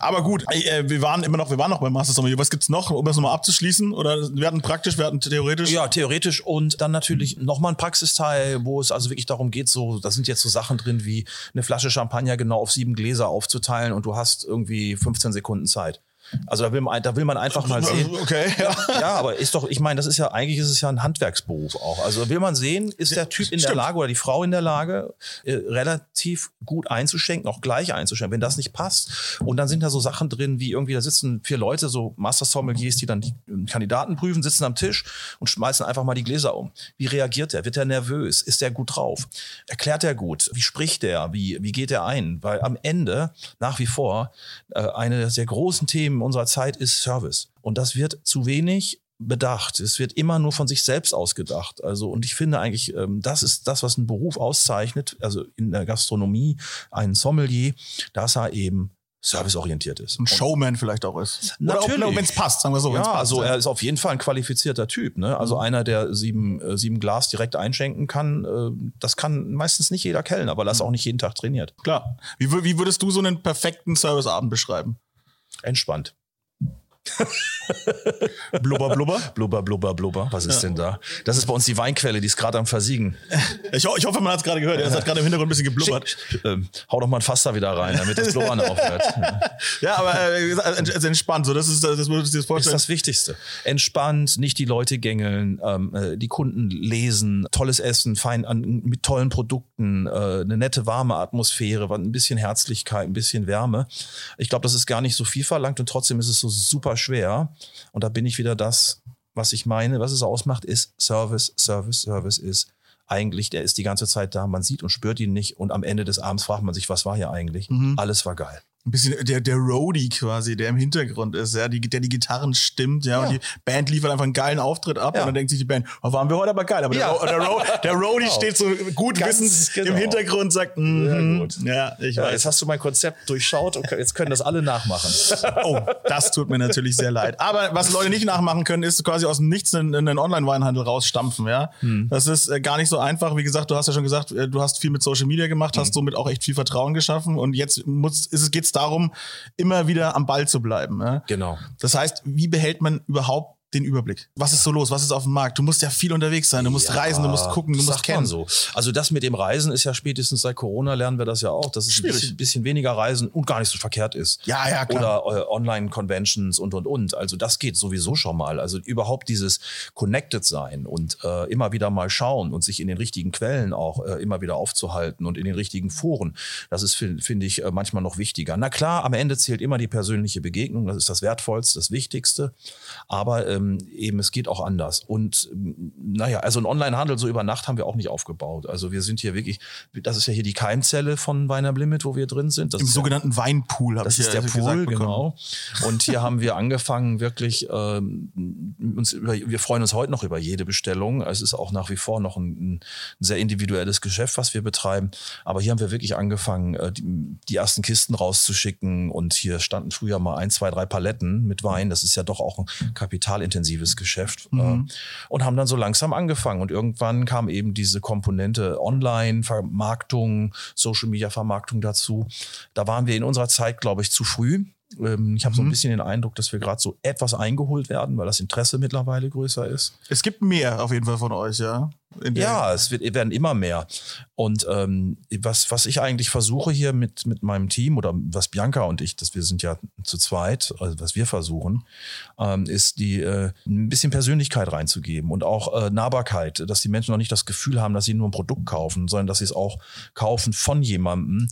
Aber gut, äh, wir waren immer noch, wir waren noch beim Master Sommelier. Was gibt's noch, um das nochmal abzuschließen? Oder wir hatten praktisch, wir hatten theoretisch? Ja, theoretisch und dann natürlich nochmal ein Praxisteil, wo es also wirklich darum geht, so, da sind jetzt so Sachen drin wie eine Flasche Champagner genau auf sieben Gläser aufzuteilen und du hast irgendwie 15 Sekunden Zeit. Also da will man, da will man einfach mal sehen. Okay, ja. ja, aber ist doch, ich meine, das ist ja, eigentlich ist es ja ein Handwerksberuf auch. Also will man sehen, ist der Typ in der Lage oder die Frau in der Lage, äh, relativ gut einzuschenken, auch gleich einzuschenken, wenn das nicht passt. Und dann sind da so Sachen drin, wie irgendwie, da sitzen vier Leute, so Master Sommeliers, die dann die Kandidaten prüfen, sitzen am Tisch und schmeißen einfach mal die Gläser um. Wie reagiert er? Wird er nervös? Ist er gut drauf? Erklärt er gut? Wie spricht er? Wie, wie geht er ein? Weil am Ende, nach wie vor, äh, eine der großen Themen unserer Zeit ist Service. Und das wird zu wenig bedacht. Es wird immer nur von sich selbst ausgedacht. Also, und ich finde eigentlich, ähm, das ist das, was einen Beruf auszeichnet, also in der Gastronomie, ein Sommelier, dass er eben serviceorientiert ist. Ein Showman vielleicht auch ist. Natürlich. Wenn es passt, sagen wir so. Ja, passt, also er ist auf jeden Fall ein qualifizierter Typ. Ne? Also mhm. einer, der sieben, äh, sieben Glas direkt einschenken kann, äh, das kann meistens nicht jeder kellen, aber das mhm. auch nicht jeden Tag trainiert. Klar. Wie, wie würdest du so einen perfekten Serviceabend beschreiben? Entspannt. blubber, blubber? Blubber, blubber, blubber. Was ist ja. denn da? Das ist bei uns die Weinquelle, die ist gerade am Versiegen. Ich, ich hoffe, man hat es gerade gehört. Er hat gerade im Hintergrund ein bisschen geblubbert. Ähm, hau doch mal ein Fass da wieder rein, damit das Blubbern aufhört. Ja, aber äh, also entspannt. So, das ist das, würdest du dir vorstellen. Das ist das Wichtigste. Entspannt, nicht die Leute gängeln, ähm, äh, die Kunden lesen, tolles Essen, fein an, mit tollen Produkten, äh, eine nette, warme Atmosphäre, ein bisschen Herzlichkeit, ein bisschen Wärme. Ich glaube, das ist gar nicht so viel verlangt und trotzdem ist es so super super schwer. Und da bin ich wieder das, was ich meine, was es ausmacht, ist Service, Service, Service ist eigentlich, der ist die ganze Zeit da, man sieht und spürt ihn nicht und am Ende des Abends fragt man sich, was war hier eigentlich? Mhm. Alles war geil. Ein bisschen der, der Roadie quasi, der im Hintergrund ist, ja, die, der die Gitarren stimmt, ja, Ja. und die Band liefert einfach einen geilen Auftritt ab Ja. und dann denkt sich die Band, oh, waren wir heute aber geil. Aber Ja. der, der, Ro der Roadie Genau. steht so gut Ganz wissend genau. im Hintergrund, sagt, mhm, gut. ja, ich Ja, weiß. jetzt hast du mein Konzept durchschaut und jetzt können das alle nachmachen. Oh, das tut mir natürlich sehr leid. Aber was Leute nicht nachmachen können, ist quasi aus dem Nichts einen, einen Online-Weinhandel rausstampfen, ja. Hm. Das ist äh, gar nicht so einfach. Wie gesagt, du hast ja schon gesagt, äh, du hast viel mit Social Media gemacht, Hm. hast somit auch echt viel Vertrauen geschaffen und jetzt muss, ist es, geht's darum, immer wieder am Ball zu bleiben. Ja? Genau. Das heißt, wie behält man überhaupt den Überblick? Was ist so los? Was ist auf dem Markt? Du musst ja viel unterwegs sein, du musst Ja, reisen, du musst gucken, du musst kennen. So. Also das mit dem Reisen ist ja spätestens seit Corona lernen wir das ja auch, dass es ein bisschen, bisschen weniger Reisen und gar nicht so verkehrt ist. Ja, ja, klar. Oder äh, Online-Conventions und, und, und. Also das geht sowieso schon mal. Also überhaupt dieses Connected sein und äh, immer wieder mal schauen und sich in den richtigen Quellen auch äh, immer wieder aufzuhalten und in den richtigen Foren. Das ist, finde find ich, äh, manchmal noch wichtiger. Na klar, am Ende zählt immer die persönliche Begegnung. Das ist das Wertvollste, das Wichtigste. Aber ähm, eben, es geht auch anders. Und naja, also ein Online-Handel so über Nacht haben wir auch nicht aufgebaut. Also wir sind hier wirklich, das ist ja hier die Keimzelle von Weiner Limit, wo wir drin sind. Das Im ist ja- sogenannten Weinpool, habe das ich ist ja der gesagt Pool, genau. Und hier haben wir angefangen, wirklich, ähm, uns über, wir freuen uns heute noch über jede Bestellung. Es ist auch nach wie vor noch ein, ein sehr individuelles Geschäft, was wir betreiben. Aber hier haben wir wirklich angefangen, äh, die, die ersten Kisten rauszuschicken. Und hier standen früher mal ein, zwei, drei Paletten mit Wein. Das ist ja doch auch ein kapitalintensives Geschäft. Äh, und haben dann so langsam angefangen. Und irgendwann kam eben diese Komponente Online-Vermarktung, Social-Media-Vermarktung dazu. Da waren wir in unserer Zeit, glaube ich, zu früh. Ähm, Ich habe so ein bisschen den Eindruck, dass wir gerade so etwas eingeholt werden, weil das Interesse mittlerweile größer ist. Es gibt mehr auf jeden Fall von euch, ja. Ja, es wird, werden immer mehr. Und ähm, was, was ich eigentlich versuche hier mit, mit meinem Team oder was Bianca und ich, dass wir sind ja zu zweit, also was wir versuchen, ähm, ist die äh, ein bisschen Persönlichkeit reinzugeben und auch äh, Nahbarkeit, dass die Menschen noch nicht das Gefühl haben, dass sie nur ein Produkt kaufen, sondern dass sie es auch kaufen von jemandem,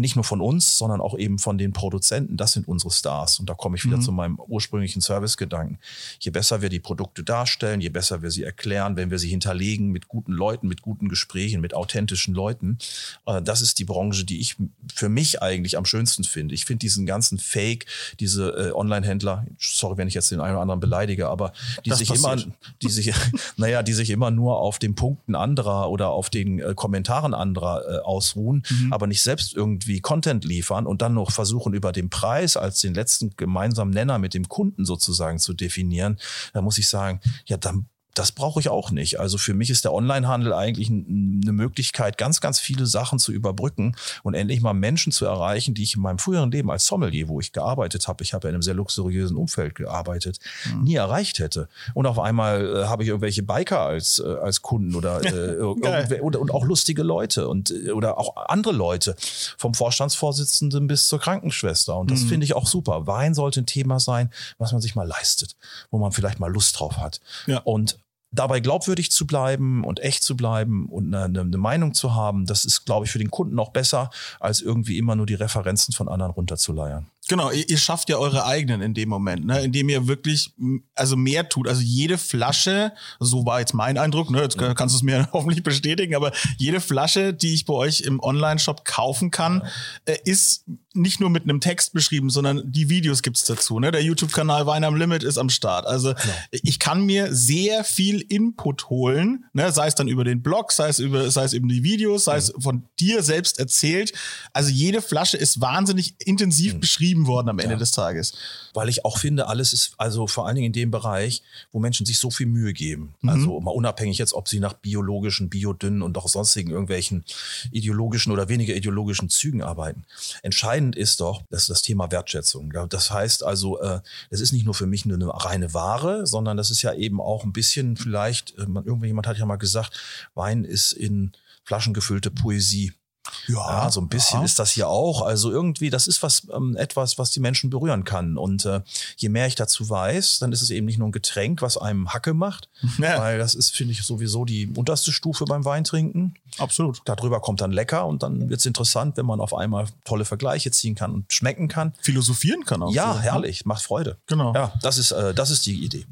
nicht nur von uns, sondern auch eben von den Produzenten. Das sind unsere Stars. Und da komme ich wieder zu meinem ursprünglichen Servicegedanken. Je besser wir die Produkte darstellen, je besser wir sie erklären, wenn wir sie hinterlegen mit guten Leuten, mit guten Gesprächen, mit authentischen Leuten. Äh, das ist die Branche, die ich für mich eigentlich am schönsten finde. Ich finde diesen ganzen Fake, diese äh, Online-Händler, sorry, wenn ich jetzt den einen oder anderen beleidige, aber die Das sich passiert. immer, die sich, naja, die sich immer nur auf den Punkten anderer oder auf den äh, Kommentaren anderer ausruhen, aber nicht selbst irgendwie Content liefern und dann noch versuchen, über den Preis als den letzten gemeinsamen Nenner mit dem Kunden sozusagen zu definieren, da muss ich sagen, ja, dann das brauche ich auch nicht. Also für mich ist der Onlinehandel eigentlich eine Möglichkeit, ganz, ganz viele Sachen zu überbrücken und endlich mal Menschen zu erreichen, die ich in meinem früheren Leben als Sommelier, wo ich gearbeitet habe, ich habe ja in einem sehr luxuriösen Umfeld gearbeitet, nie erreicht hätte. Und auf einmal äh, habe ich irgendwelche Biker als, äh, als Kunden oder, äh, oder und auch lustige Leute und äh, oder auch andere Leute, vom Vorstandsvorsitzenden bis zur Krankenschwester. Und das finde ich auch super. Wein sollte ein Thema sein, was man sich mal leistet, wo man vielleicht mal Lust drauf hat. Ja. Und dabei glaubwürdig zu bleiben und echt zu bleiben und eine, eine Meinung zu haben, das ist, glaube ich, für den Kunden auch besser, als irgendwie immer nur die Referenzen von anderen runterzuleiern. Genau, ihr, ihr schafft ja eure eigenen in dem Moment, ne? indem ihr wirklich also mehr tut. Also jede Flasche, so war jetzt mein Eindruck, ne? jetzt kann- kannst du es mir hoffentlich bestätigen, aber jede Flasche, die ich bei euch im Online-Shop kaufen kann, äh, ist nicht nur mit einem Text beschrieben, sondern die Videos gibt's dazu. Ne? Der YouTube-Kanal Wein am Limit ist am Start. Also ich kann mir sehr viel Input holen, ne? sei es dann über den Blog, sei es über, sei es eben die Videos, sei es von dir selbst erzählt. Also jede Flasche ist wahnsinnig intensiv beschrieben worden am Ende des Tages. Weil ich auch finde, alles ist, also vor allen Dingen in dem Bereich, wo Menschen sich so viel Mühe geben. Also mal unabhängig jetzt, ob sie nach biologischen, biodünnen und auch sonstigen irgendwelchen ideologischen oder weniger ideologischen Zügen arbeiten. Entscheidend ist doch, das ist das Thema Wertschätzung. Ja, Das heißt also, äh, es ist nicht nur für mich nur eine reine Ware, sondern das ist ja eben auch ein bisschen vielleicht, äh, man, irgendjemand hat ja mal gesagt, Wein ist in Flaschen gefüllte Poesie. Ja, so ein bisschen ja. ist das hier auch. Also irgendwie, das ist was ähm, etwas, was die Menschen berühren kann. Und äh, je mehr ich dazu weiß, dann ist es eben nicht nur ein Getränk, was einem Hacke macht, Ja. weil das ist, finde ich, sowieso die unterste Stufe beim Weintrinken. Absolut. Darüber kommt dann lecker und dann wird es interessant, wenn man auf einmal tolle Vergleiche ziehen kann und schmecken kann. Philosophieren kann auch. Ja, so, ne? herrlich, macht Freude. Genau. Ja, das ist, äh, das ist die Idee.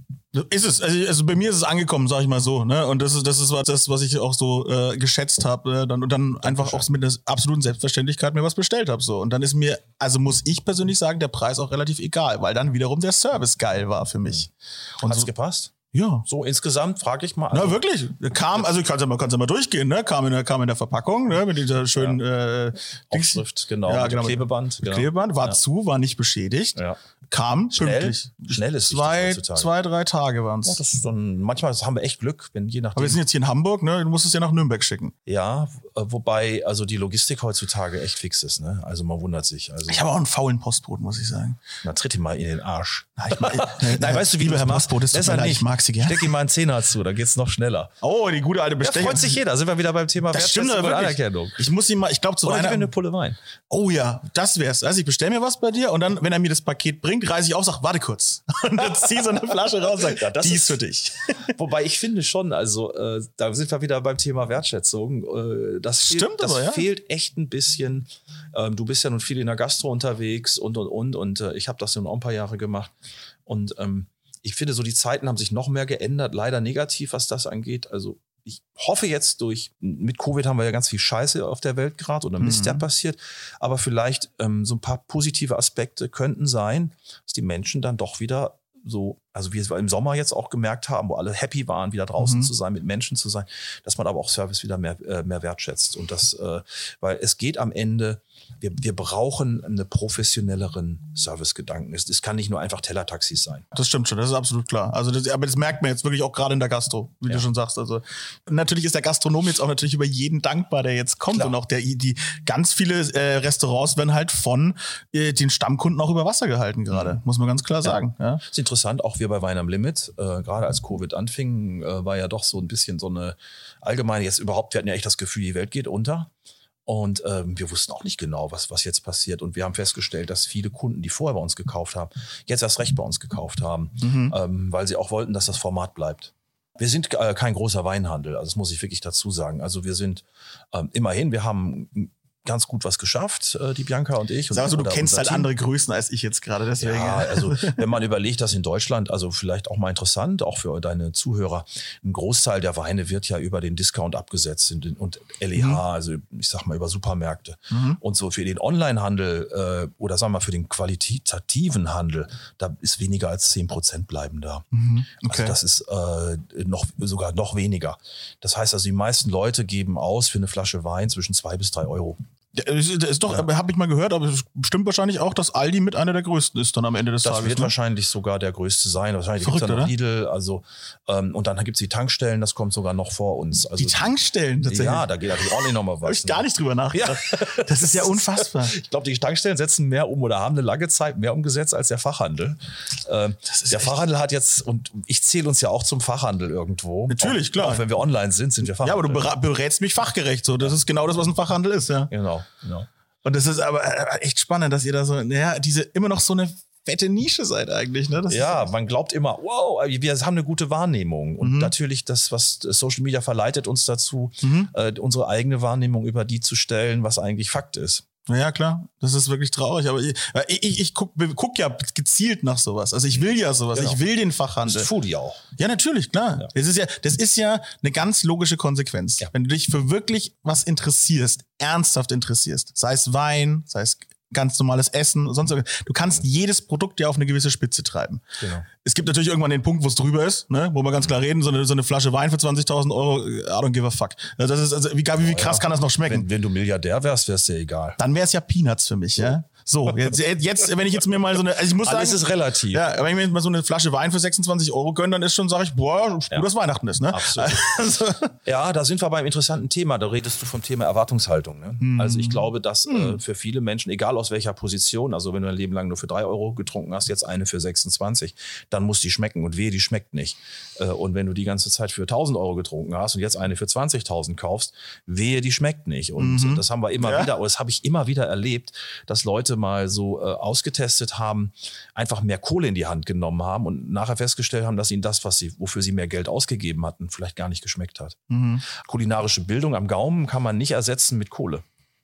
Ist es. Also, also bei mir ist es angekommen, sag ich mal so. Ne? Und das ist, das ist das, was ich auch so äh, geschätzt habe. Äh, dann, und dann einfach auch mit einer absoluten Selbstverständlichkeit mir was bestellt habe. So. Und dann ist mir, also muss ich persönlich sagen, der Preis auch relativ egal, weil dann wiederum der Service geil war für mich. Und Hat's so, gepasst? Ja. So insgesamt frage ich mal. Also, Na wirklich, kam, also kannst du mal, kannst du mal durchgehen, ne? Kam in der, kam in der Verpackung, ne? Mit dieser schönen ja. äh, Aufschrift, genau. Ja, mit genau. Klebeband. Genau. Klebeband, war Ja. zu, war nicht beschädigt. Ja. Kam Schnell? pünktlich. Schnell ist zwei, zwei, drei Tage waren's. Ja, das ist dann, manchmal haben wir echt Glück, wenn je nachdem. Aber wir sind jetzt hier in Hamburg, ne? Du musst es ja nach Nürnberg schicken. ja, äh, wobei also die Logistik heutzutage echt fix ist. Ne? Also man wundert sich. Also Ich habe auch einen faulen Postboten, muss ich sagen. na, tritt ihn mal in den Arsch. Na, ich, mag- Nein, weißt du, wie Lieber du Herr? Postbote, es tut Besser nicht. ich mag Sie gern. Steck ihm mal einen Zehner zu, dann geht's noch schneller. Oh, die gute alte Da Bestechung. freut sich jeder. Sind wir wieder beim Thema Das stimmt und. Anerkennung. Ich muss ihm mal, ich glaube zu Oder mir eine. Pulle Wein. Oh ja, das wär's. Also ich bestelle mir was bei dir und dann, wenn er mir das Paket bringt, reiße ich auf, sag, warte kurz. Und dann zieh so eine Flasche raus und sag, Ja, das die ist- für dich. Wobei ich finde schon, also äh, da sind wir wieder beim Thema Wertschätzung. Äh, das fehlt, Stimmt das aber, ja. fehlt echt ein bisschen. Ähm, du bist ja nun viel in der Gastro unterwegs und und und und äh, ich habe das nun auch ein paar Jahre gemacht und ähm, ich finde so die Zeiten haben sich noch mehr geändert, leider negativ, was das angeht. Also ich hoffe jetzt durch, mit Covid haben wir ja ganz viel Scheiße auf der Welt gerade oder Mist, Mhm. der passiert. Aber vielleicht ähm, so ein paar positive Aspekte könnten sein, dass die Menschen dann doch wieder so, also wie wir im Sommer jetzt auch gemerkt haben, wo alle happy waren, wieder draußen Mhm. zu sein, mit Menschen zu sein, dass man aber auch Service wieder mehr, äh, mehr wertschätzt. Und das, äh, weil es geht am Ende, wir, wir brauchen einen professionelleren Servicegedanken. Es, es kann nicht nur einfach Tellertaxis sein. Das stimmt schon, das ist absolut klar. Also das, aber das merkt man jetzt wirklich auch gerade in der Gastro, wie Ja. du schon sagst. Also natürlich ist der Gastronom jetzt auch natürlich über jeden dankbar, der jetzt kommt. Klar. Und auch der, die ganz viele äh, Restaurants werden halt von äh, den Stammkunden auch über Wasser gehalten gerade, Mhm. muss man ganz klar sagen. Ja. ist interessant, auch wir bei Wein am Limit, äh, gerade als Covid anfing, äh, war ja doch so ein bisschen so eine allgemeine, jetzt überhaupt, wir hatten ja echt das Gefühl, die Welt geht unter. Und ähm, wir wussten auch nicht genau, was, was jetzt passiert. Und wir haben festgestellt, dass viele Kunden, die vorher bei uns gekauft haben, jetzt erst recht bei uns gekauft haben, Mhm. ähm, weil sie auch wollten, dass das Format bleibt. Wir sind äh, kein großer Weinhandel, also das muss ich wirklich dazu sagen. Also wir sind ähm, immerhin, wir haben ganz gut was geschafft, äh, die Bianca und ich. Und Sag mal so, du oder kennst halt Team. andere Größen als ich jetzt gerade, deswegen. Ja, also wenn man überlegt, dass in Deutschland, also vielleicht auch mal interessant, auch für deine Zuhörer, ein Großteil der Weine wird ja über den Discount abgesetzt den, und LEH, also ich sag mal über Supermärkte. Mhm. Und so für den Onlinehandel äh, oder sagen wir mal für den qualitativen Handel, da ist weniger als 10 Prozent bleiben da. Mhm. Also Okay. das ist äh, noch sogar noch weniger. Das heißt also, die meisten Leute geben aus für eine Flasche Wein zwischen zwei bis drei Euro. Ja, Das ist, das doch, habe ich mal gehört, aber es stimmt wahrscheinlich auch, dass Aldi mit einer der größten ist dann am Ende des Das Tages. wird ne? wahrscheinlich sogar der größte sein. Wahrscheinlich Verrückt, gibt's dann noch? Lidl, also ähm, und dann gibt's die Tankstellen, das kommt sogar noch vor uns. Also Die Tankstellen tatsächlich. Ja, da geht natürlich auch nicht nochmal Habe was. ich gar nicht drüber nachgedacht. Ja. Das ist ja unfassbar. Ich glaube, die Tankstellen setzen mehr um oder haben eine lange Zeit mehr umgesetzt als der Fachhandel. Ähm, der Fachhandel hat jetzt, und ich zähle uns ja auch zum Fachhandel irgendwo. Natürlich, auch, klar. Auch wenn wir online sind, sind wir Ja, Fachhandel. aber du berätst mich fachgerecht. So, das ist genau das, was ein Fachhandel ist, ja. Genau, genau. Und das ist aber äh, echt spannend, dass ihr da so, naja, diese immer noch so eine fette Nische seid eigentlich, ne? Das Ja, man glaubt immer, wow, wir haben eine gute Wahrnehmung. Und Mhm. natürlich das, was Social Media verleitet uns dazu, äh, unsere eigene Wahrnehmung über die zu stellen, was eigentlich Fakt ist. Ja klar, das ist wirklich traurig. Aber ich, ich, ich, guck, guck ja gezielt nach sowas. Also ich will ja sowas. Genau. Ich will den Das Fachhandel. ist Foodie auch. Ja, natürlich, klar. Ja. Das ist ja, das ist ja eine ganz logische Konsequenz. Ja. Wenn du dich für wirklich was interessierst, ernsthaft interessierst, sei es Wein, sei es ganz normales Essen, sonst. Du kannst jedes Produkt ja auf eine gewisse Spitze treiben. Genau. Es gibt natürlich irgendwann den Punkt, wo es drüber ist, ne? wo wir ganz klar reden, so eine, so eine Flasche Wein für 20.000 Euro, I don't give a fuck. Also Das ist, also, wie, wie, wie krass ja. kann das noch schmecken? Wenn, wenn du Milliardär wärst, wär's dir egal. Dann wäre es ja Peanuts für mich, ja. So, jetzt, jetzt, wenn ich jetzt mir mal so eine, also ich muss Alles sagen, ist relativ. ja, wenn ich mir jetzt mal so eine Flasche Wein für 26 Euro gönne, dann ist schon, sage ich, boah, gut, Ja. dass Weihnachten ist, ne? Absolut. Also, Ja, da sind wir beim interessanten Thema. Da redest du vom Thema Erwartungshaltung. Ne? Mhm. Also ich glaube, dass äh, für viele Menschen, egal aus welcher Position, also wenn du ein Leben lang nur für drei Euro getrunken hast, jetzt eine für 26, dann muss die schmecken und wehe, die schmeckt nicht. Äh, und wenn du die ganze Zeit für 1000 Euro getrunken hast und jetzt eine für 20.000 kaufst, wehe, die schmeckt nicht. Und äh, das haben wir immer Mhm. Ja. wieder, oder das habe ich immer wieder erlebt, dass Leute mal so äh, ausgetestet haben, einfach mehr Kohle in die Hand genommen haben und nachher festgestellt haben, dass ihnen das, was sie, wofür sie mehr Geld ausgegeben hatten, vielleicht gar nicht geschmeckt hat. Mhm. Kulinarische Bildung am Gaumen kann man nicht ersetzen mit Kohle.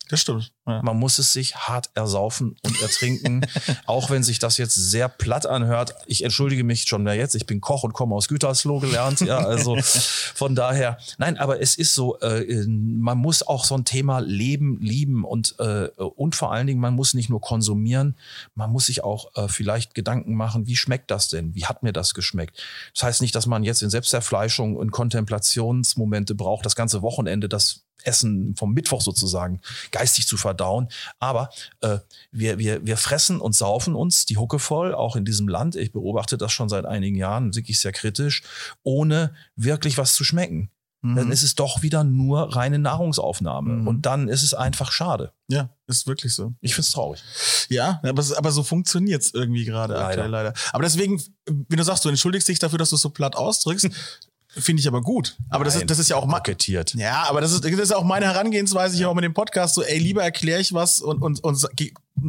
Das stimmt. Ja. Man muss es sich hart ersaufen und ertrinken, auch wenn sich das jetzt sehr platt anhört. Ich entschuldige mich schon mehr jetzt. Ich bin Koch und komme aus Gütersloh gelernt. Ja, also von daher. Nein, aber es ist so, äh, man muss auch so ein Thema leben, lieben und, äh, und vor allen Dingen, man muss nicht nur konsumieren, man muss sich auch äh, vielleicht Gedanken machen, wie schmeckt das denn? Wie hat mir das geschmeckt? Das heißt nicht, dass man jetzt in Selbsterfleischung und Kontemplationsmomente braucht, das ganze Wochenende das Essen vom Mittwoch sozusagen geistig zu verdauen. Aber äh, wir, wir, wir fressen und saufen uns die Hucke voll, auch in diesem Land. Ich beobachte das schon seit einigen Jahren, wirklich sehr kritisch, ohne wirklich was zu schmecken. Mhm. Dann ist es doch wieder nur reine Nahrungsaufnahme. Mhm. Und dann ist es einfach schade. Ja, ist wirklich so. Ich finde es traurig. Ja, aber, aber so funktioniert es irgendwie gerade aktuell leider. Aber deswegen, wenn du sagst, du entschuldigst dich dafür, dass du es so platt ausdrückst, Finde ich aber gut. Aber Nein, das ist, das ist ja auch marketiert. Ja, aber das ist, das ist auch meine Herangehensweise hier auch mit dem Podcast. So, ey, lieber erkläre ich was und, und, und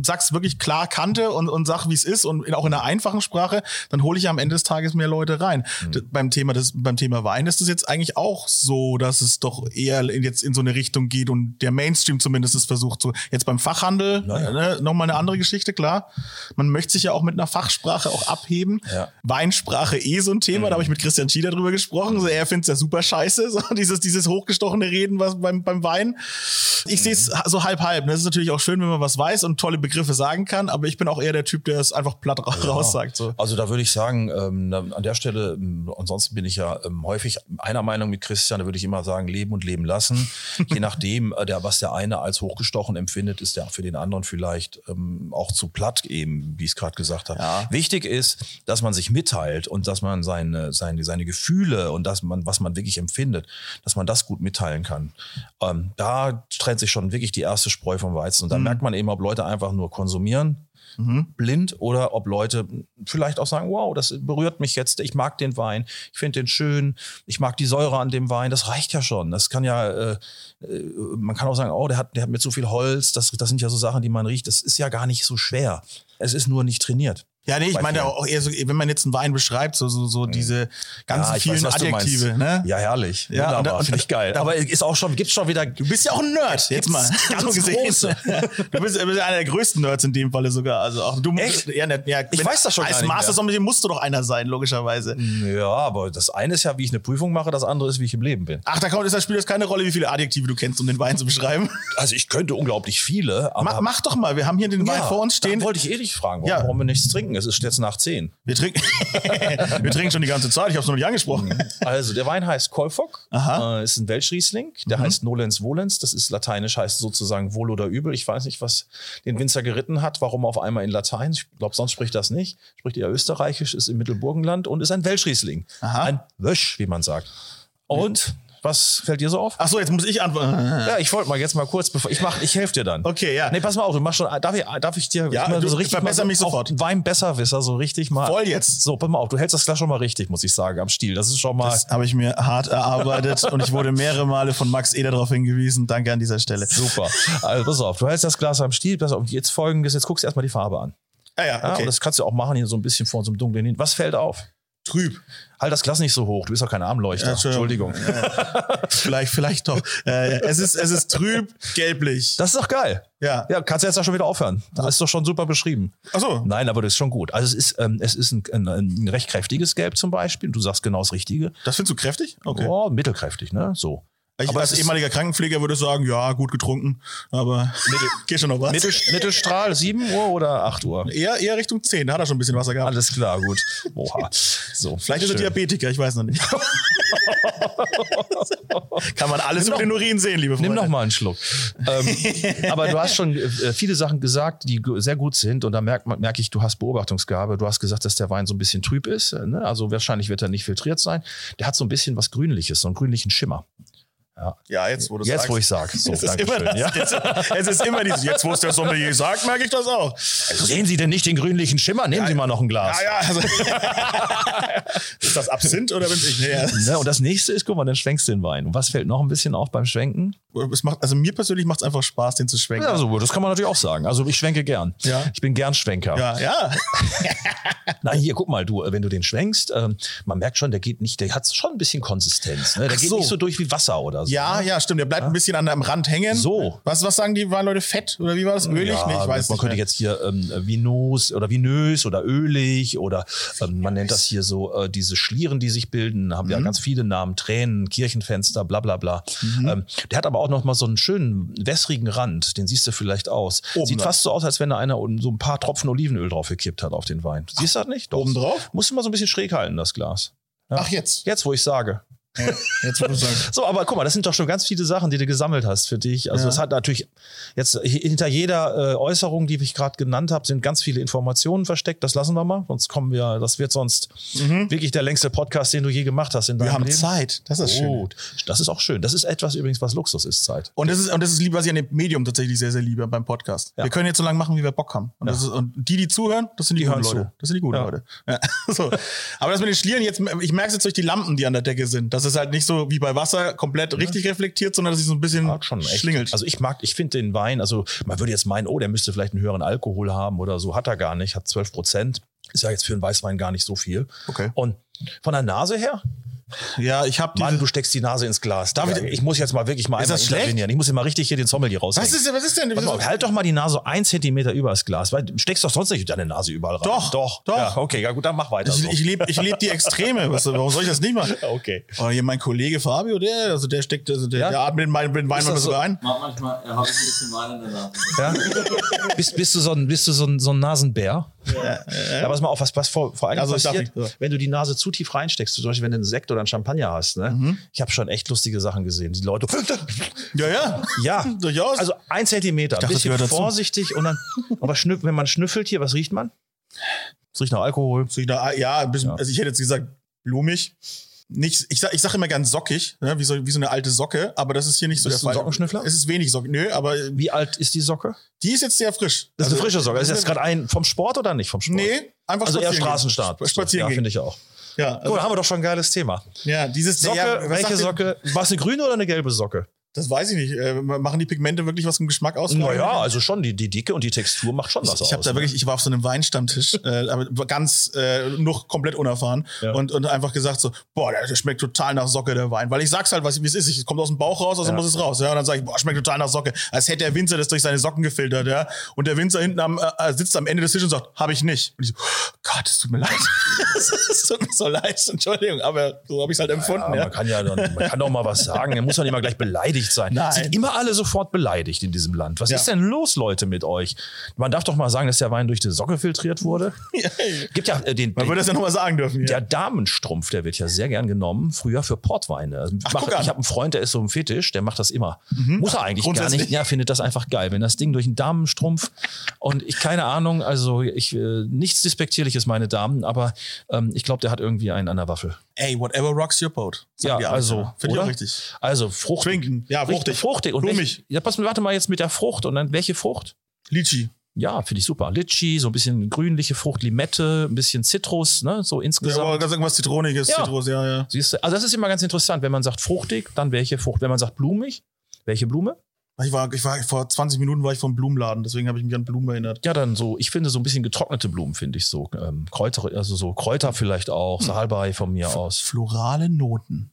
sag's wirklich klar Kante und, und sag, wie es ist und auch in einer einfachen Sprache, dann hole ich am Ende des Tages mehr Leute rein. Mhm. Beim Thema des, beim Thema Wein ist es jetzt eigentlich auch so, dass es doch eher in, jetzt in so eine Richtung geht und der Mainstream zumindest es versucht so. Jetzt beim Fachhandel, naja. ne, nochmal eine andere Geschichte, klar. Man möchte sich ja auch mit einer Fachsprache auch abheben. Ja. Weinsprache eh so ein Thema, mhm. da habe ich mit Christian Schieder drüber gesprochen. So, er findet es ja super scheiße, so dieses, dieses hochgestochene Reden was beim, beim Wein. Ich mhm. sehe es so halb halb. Das ist natürlich auch schön, wenn man was weiß und tolle Begriffe sagen kann, aber ich bin auch eher der Typ, der es einfach platt ja. raussagt. So. Also da würde ich sagen, ähm, an der Stelle, ähm, ansonsten bin ich ja ähm, häufig einer Meinung mit Christian, da würde ich immer sagen, leben und leben lassen. Je nachdem, äh, der, was der eine als hochgestochen empfindet, ist der für den anderen vielleicht ähm, auch zu platt eben, wie ich es gerade gesagt habe. Ja. Wichtig ist, dass man sich mitteilt und dass man seine, seine, seine Gefühle und dass man, was man wirklich empfindet, dass man das gut mitteilen kann. Ähm, da trennt sich schon wirklich die erste Spreu vom Weizen und dann mhm. merkt man eben, ob Leute einfach nur konsumieren, mhm. blind, oder ob Leute vielleicht auch sagen, wow, das berührt mich jetzt, ich mag den Wein, ich finde den schön, ich mag die Säure an dem Wein, das reicht ja schon. Das kann ja, äh, äh, man kann auch sagen, oh, der hat, der hat mit so viel Holz, das, das sind ja so Sachen, die man riecht, das ist ja gar nicht so schwer. Es ist nur nicht trainiert. Ja, nee, ich meine auch eher so, wenn man jetzt einen Wein beschreibt, so, so, so hm. diese ganzen ja, vielen weiß, Adjektive, ne? Ja, herrlich. Ja, Wunderbar, finde ich geil. Aber ist auch schon, gibt's schon wieder. Du bist ja auch ein Nerd, jetzt mal. Ganz so große. du bist, bist einer der größten Nerds in dem Falle sogar. Also auch du Echt? Ja, ne, ja, ich weiß das schon Als Master Sommelier musst du doch einer sein, logischerweise. Ja, aber das eine ist ja, wie ich eine Prüfung mache, das andere ist, wie ich im Leben bin. Ach, da kommt, ist das spielt das keine Rolle, wie viele Adjektive du kennst, um den Wein zu beschreiben. Also ich könnte unglaublich viele. Aber mach, mach doch mal, wir haben hier den Wein vor uns stehen. wollte ich eh dich fragen, warum, warum wir nichts trinken. Es ist jetzt nach zehn. 10. Wir trinken, wir trinken schon die ganze Zeit, ich habe es noch nicht angesprochen. Mhm. Also der Wein heißt Kolfok, äh, ist ein Welschriesling, der mhm. heißt Nolens Volens, das ist lateinisch, heißt sozusagen wohl oder übel. Ich weiß nicht, was den Winzer geritten hat, warum auf einmal in Latein. Ich glaube, sonst spricht das nicht. Spricht eher österreichisch, ist im Mittelburgenland und ist ein Welschriesling. Aha. Ein Wösch, wie man sagt. Und was fällt dir so auf? Ach so, jetzt muss ich antworten. Ja, ich wollte mal jetzt mal kurz, bevor ich mach, ich helfe dir dann. Okay, ja. Nee, pass mal auf, du machst schon, darf ich, darf ich dir ja, du, so richtig verbessere mich sofort. Wein besserwisser, so richtig mal. Voll jetzt. So, pass mal auf, du hältst das Glas schon mal richtig, muss ich sagen, am Stiel. Das ist schon mal. Das habe ich mir hart erarbeitet und ich wurde mehrere Male von Max Eder darauf hingewiesen. Danke an dieser Stelle. Super. Also pass auf, du hältst das Glas am Stiel, pass auf, jetzt folgendes, jetzt guckst du erstmal die Farbe an. Ah ja, okay. Ja, das kannst du auch machen hier so ein bisschen vor so einem dunklen hin. Was fällt auf? Trüb. Halt das Glas nicht so hoch, du bist doch kein Armleuchter. Ja, Entschuldigung. Ja. vielleicht, vielleicht doch. Äh, es, ist, es ist trüb, gelblich. Das ist doch geil. Ja. Ja, kannst du jetzt auch schon wieder aufhören. Das ist doch schon super beschrieben. Ach so. Nein, aber das ist schon gut. Also es ist, ähm, es ist ein, ein, ein recht kräftiges Gelb zum Beispiel. Du sagst genau das Richtige. Das findest du kräftig? Okay. Oh, mittelkräftig, ne? So. Ich aber als ehemaliger Krankenpfleger würde ich sagen, ja, gut getrunken, aber Mittel, geht schon noch was. Mittel, Mittelstrahl 7 Uhr oder 8 Uhr? Eher, eher Richtung 10, da hat er schon ein bisschen Wasser gehabt. Alles klar, gut. Oha. So, Vielleicht schön. ist er Diabetiker, ich weiß noch nicht. Kann man alles über den Urin sehen, liebe Freunde. Nimm noch mal einen Schluck. ähm, aber du hast schon äh, viele Sachen gesagt, die sehr gut sind und da merke merk ich, du hast Beobachtungsgabe. Du hast gesagt, dass der Wein so ein bisschen trüb ist. Ne? Also wahrscheinlich wird er nicht filtriert sein. Der hat so ein bisschen was Grünliches, so einen grünlichen Schimmer. Ja. ja, jetzt wo du Jetzt, sagst. wo ich sage. So, es, ist immer das, ja? jetzt, es ist immer dieses, jetzt wo es der Sommelier sagt, merke ich das auch. Also, sehen Sie denn nicht den grünlichen Schimmer? Nehmen ja, Sie mal noch ein Glas. Ja, ja. Also, ist das Absinth oder bin ich? Nee, ne, und das nächste ist, guck mal, dann schwenkst du den Wein. Und was fällt noch ein bisschen auf beim Schwenken? Es macht, also mir persönlich macht es einfach Spaß, den zu schwenken. Ja, so, das kann man natürlich auch sagen. Also ich schwenke gern. Ja. Ich bin gern Schwenker. Ja, ja. Nein, hier, guck mal, du, wenn du den schwenkst, ähm, man merkt schon, der geht nicht, der hat schon ein bisschen Konsistenz. Ne? Der Ach geht so. nicht so durch wie Wasser oder so. Ja, ja, stimmt. Der bleibt ein bisschen an, am Rand hängen. So. Was, was sagen die Weinleute? Fett? Oder wie war das? Ölig? Ja, nee, ich weiß man nicht. könnte mehr. jetzt hier ähm, vinos oder vinös oder ölig oder ähm, man nennt das hier so äh, diese Schlieren, die sich bilden, haben ja Mhm. ganz viele Namen, Tränen, Kirchenfenster, bla bla bla. Mhm. Ähm, der hat aber auch noch mal so einen schönen wässrigen Rand, den siehst du vielleicht aus. Oben Sieht drauf. fast so aus, als wenn da einer so ein paar Tropfen Olivenöl drauf gekippt hat auf den Wein. Siehst du das nicht? Doch. Oben drauf? Musst du mal so ein bisschen schräg halten, das Glas. Ja. Ach, jetzt. Jetzt, wo ich sage. Jetzt, wo du sagst. So, aber guck mal, das sind doch schon ganz viele Sachen, die du gesammelt hast für dich. Also Ja. es hat natürlich jetzt hinter jeder äh, Äußerung, die ich gerade genannt habe, sind ganz viele Informationen versteckt. Das lassen wir mal, sonst kommen wir, das wird sonst wirklich der längste Podcast, den du je gemacht hast in deinem Mhm. Wir haben Leben. Zeit. Das ist schön. Gut. Das ist auch schön. Das ist etwas übrigens, was Luxus ist, Zeit. Und das ist, und das ist lieb, was ich an dem Medium tatsächlich sehr, sehr liebe beim Podcast. Ja. Wir können jetzt so lange machen, wie wir Bock haben. Und, das ist, und die, die zuhören, das sind die, Die guten Leute. zu. Das sind die guten Ja. Leute. Ja. So. Aber das mit den Schlieren jetzt, ich merke es jetzt durch die Lampen, die an der Decke sind. Das ist halt nicht so wie bei Wasser komplett richtig reflektiert, sondern dass sich so ein bisschen Hat schon echt. schlingelt. Also ich mag, ich finde den Wein, also man würde jetzt meinen, oh, der müsste vielleicht einen höheren Alkohol haben oder so, hat er gar nicht, hat 12 Prozent. Ist ja jetzt für einen Weißwein gar nicht so viel. Okay. Und von der Nase her, ja, ich habe Mann, du steckst die Nase ins Glas. Darf ich- ich, muss jetzt mal wirklich mal Ist einmal das schlecht? intervenieren. Ich muss jetzt mal richtig hier den Sommelier raushängen. Was ist, was ist denn? Warte mal, halt doch mal die Nase so ein Zentimeter über das Glas, weil du steckst doch sonst nicht deine Nase überall rein. Doch, doch, doch. Ja, okay, ja gut, dann mach weiter. ich, so. ich lebe ich leb die Extreme. Was, warum soll ich das nicht machen? okay. Oh, hier mein Kollege Fabio, der, also der steckt, also der, Ja? der atmet den Wein, den Wein mal so? ein. Ma- Manchmal habe ich ein bisschen Wein in der Nase. Ja? bist, bist du so ein, bist du so ein, so ein Nasenbär? Ja, pass mal auf, was, was vor, vor allem Also, passiert, nicht, so. wenn du die Nase zu tief reinsteckst, zum Beispiel wenn du einen Sekt oder einen Champagner hast. Ne? Mhm. Ich habe schon echt lustige Sachen gesehen. Die Leute, Ja, ja. ja, Durchaus. also ein Zentimeter, dachte, ein das bisschen vorsichtig und dann, aber schnüff, wenn man schnüffelt hier, was riecht man? Es riecht nach Alkohol. So, ja, ja, ein bisschen, Ja. also ich hätte jetzt gesagt, blumig. Nicht, ich sag, ich sag immer gern sockig, ne, wie, so, wie so eine alte Socke, aber das ist hier nicht so Bist der ein Fall. Sockenschnüffler? Es ist wenig sockig. Nö, aber Wie alt ist die Socke? die ist jetzt sehr frisch. Das ist Also, eine frische Socke. Das ist das jetzt gerade ein vom Sport oder nicht vom Sport? Nee, einfach Also eher. Straßenstart. Sp- Spazieren ja, finde ich auch. Ja, Gut, also, haben wir doch schon ein geiles Thema. ja, dieses Socke, ja, welche Socke? War es eine grüne oder eine gelbe Socke? Das weiß ich nicht. Äh, machen die Pigmente wirklich was im Geschmack aus? Naja, also schon, die, die Dicke und die Textur macht schon was aus. Ich habe da ne? wirklich, ich war auf so einem Weinstammtisch, äh, aber ganz äh, noch komplett unerfahren Ja. und, und einfach gesagt so, boah, der schmeckt total nach Socke der Wein, weil ich sag's halt, was wie es ist, es kommt aus dem Bauch raus, also Ja. muss es raus, ja, und dann sage ich, boah, schmeckt total nach Socke, als hätte der Winzer das durch seine Socken gefiltert, ja, und der Winzer hinten am äh, sitzt am Ende des Tisches und sagt, habe ich nicht, und ich so, oh Gott, es tut mir leid, es tut mir so leid, Entschuldigung, aber so habe ich halt empfunden, Ja, ja. man kann ja dann, man kann doch mal was sagen. Er muss doch nicht immer gleich beleidigt sein. Nein. Sind immer alle sofort beleidigt in diesem Land. Was Ja. ist denn los, Leute, mit euch? Man darf doch mal sagen, dass der Wein durch die Socke filtriert wurde. Gibt ja äh, den, Man würde das ja nochmal sagen dürfen. Der. Damenstrumpf, der wird ja sehr gern genommen, früher für Portweine. Also Ach, mach- ich habe einen Freund, der ist so ein Fetisch, der macht das immer. Muss er eigentlich gar nicht. Ja, findet das einfach geil. Wenn das Ding durch einen Damenstrumpf und ich keine Ahnung, also ich äh, nichts despektierliches, meine Damen, aber ähm, ich glaube, der hat irgendwie einen an der Waffel. Ey, whatever rocks your boat. Ja, also, Finde ich auch richtig. Also fruchtig. Trinken. Ja, fruchtig. Fruchtig. Und Blumig. welch, ja, pass mal, warte mal jetzt mit der Frucht. Und dann welche Frucht? Litchi. Ja, finde ich super. Litchi, so ein bisschen grünliche Frucht, Limette, ein bisschen Zitrus, ne, so Ja, insgesamt. aber ganz irgendwas Zitroniges, Ja. Zitrus, ja, ja. Siehst du? Also das ist immer ganz interessant, wenn man sagt fruchtig, dann welche Frucht. Wenn man sagt blumig, welche Blume? Ich war, ich war vor 20 Minuten war ich vom Blumenladen, deswegen habe ich mich an Blumen erinnert. Ja, dann so, ich finde so ein bisschen getrocknete Blumen, finde ich so. Ähm, Kräuter, also so Kräuter vielleicht auch, Hm. Salbei von mir aus. Florale Noten.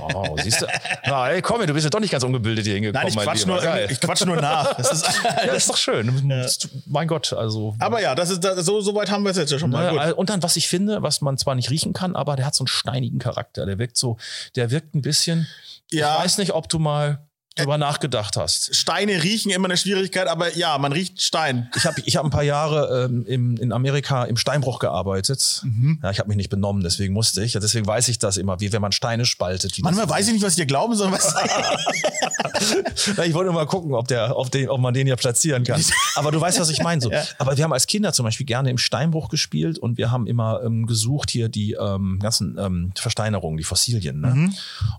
Wow, siehst du? Na, ey, komm, du bist ja doch nicht ganz ungebildet hier hingekommen, Nein, ich mein quatsch, Lieber. nur, Geil. ich quatsch nur nach. Das ist, ja, das ist doch schön. Mein Gott, also. aber ja, das ist, das, so, so weit haben wir es jetzt ja schon mal. Also- und dann, was ich finde, was man zwar nicht riechen kann, aber der hat so einen steinigen Charakter. Der wirkt so, der wirkt ein bisschen. Ja. Ich weiß nicht, ob du mal drüber nachgedacht hast. Steine riechen immer eine Schwierigkeit, aber ja, man riecht Stein. Ich habe ich hab ein paar Jahre ähm, im, in Amerika im Steinbruch gearbeitet. Mhm. Ja, ich habe mich nicht benommen, deswegen musste ich. Ja, deswegen weiß ich das immer, wie wenn man Steine spaltet. Manchmal weiß ich nicht, was die dir glauben, sondern was. Ja, ich wollte mal gucken, ob, der, ob, den, ob man den ja platzieren kann. Aber du weißt, was ich meine. So. Ja. Aber wir haben als Kinder zum Beispiel gerne im Steinbruch gespielt und wir haben immer ähm, gesucht hier die ähm, ganzen ähm, Versteinerungen, die Fossilien. Ne? Mhm.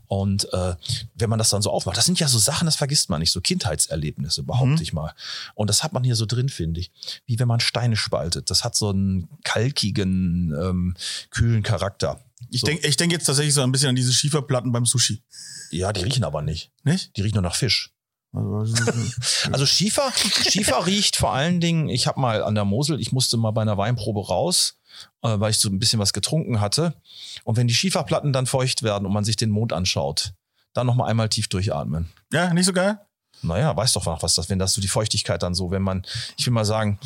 Und äh, wenn man das dann so aufmacht, das sind ja so Sachen, das vergisst man nicht, so Kindheitserlebnisse, behaupte Mhm. ich mal. Und das hat man hier so drin, finde ich. Wie wenn man Steine spaltet. Das hat so einen kalkigen, ähm, kühlen Charakter. Ich so. denke ich denk jetzt tatsächlich so ein bisschen an diese Schieferplatten beim Sushi. Ja, die riechen aber nicht. Nicht? Die riechen nur nach Fisch. Also, Also Schiefer, Schiefer riecht vor allen Dingen, ich habe mal an der Mosel, ich musste mal bei einer Weinprobe raus, äh, weil ich so ein bisschen was getrunken hatte. Und wenn die Schieferplatten dann feucht werden und man sich den Mond anschaut, dann nochmal einmal tief durchatmen. Ja, nicht so geil? Naja, weißt doch noch was das, wenn das so die Feuchtigkeit dann so, wenn man, ich will mal sagen,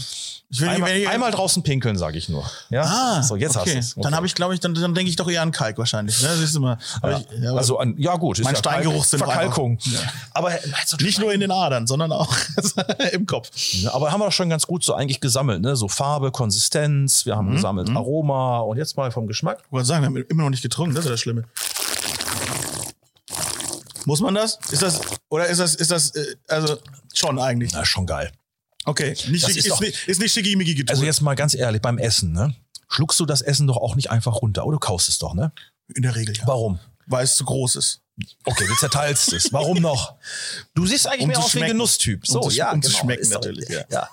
Ich will einmal, ich- einmal draußen pinkeln, sage ich nur. Ja, Ah, so jetzt okay. hast du es. Dann habe ich, glaube ich, dann, dann denke ich doch eher an Kalk wahrscheinlich. Ne? Siehst du mal. Aber ja. ich, ja, also an, ja gut, ist Mein ja Steingeruch sind Verkalkung. Ja. Aber äh, nicht nur in den Adern, sondern auch im Kopf. Aber haben wir doch schon ganz gut so eigentlich gesammelt, ne? So Farbe, Konsistenz, wir Mhm, haben gesammelt Aroma und jetzt mal vom Geschmack. Ich wollte sagen, wir haben immer noch nicht getrunken, das ist ja das Schlimme. Muss man das? Ist das, oder ist das, ist das, äh, also schon eigentlich. Na, schon geil. Okay, nicht Das schick, ist ist, doch- nicht, ist nicht schickimicki. Also jetzt mal ganz ehrlich, beim Essen, ne? Schluckst du das Essen doch auch nicht einfach runter, oder du kaust es doch, ne? in der Regel, ja. Warum? Weil es zu groß ist. Okay, du zerteilst es. Warum noch? Du siehst eigentlich Um mehr aus wie ein. Genusstyp. Um zu sch- um zu schmecken natürlich, ja. ja.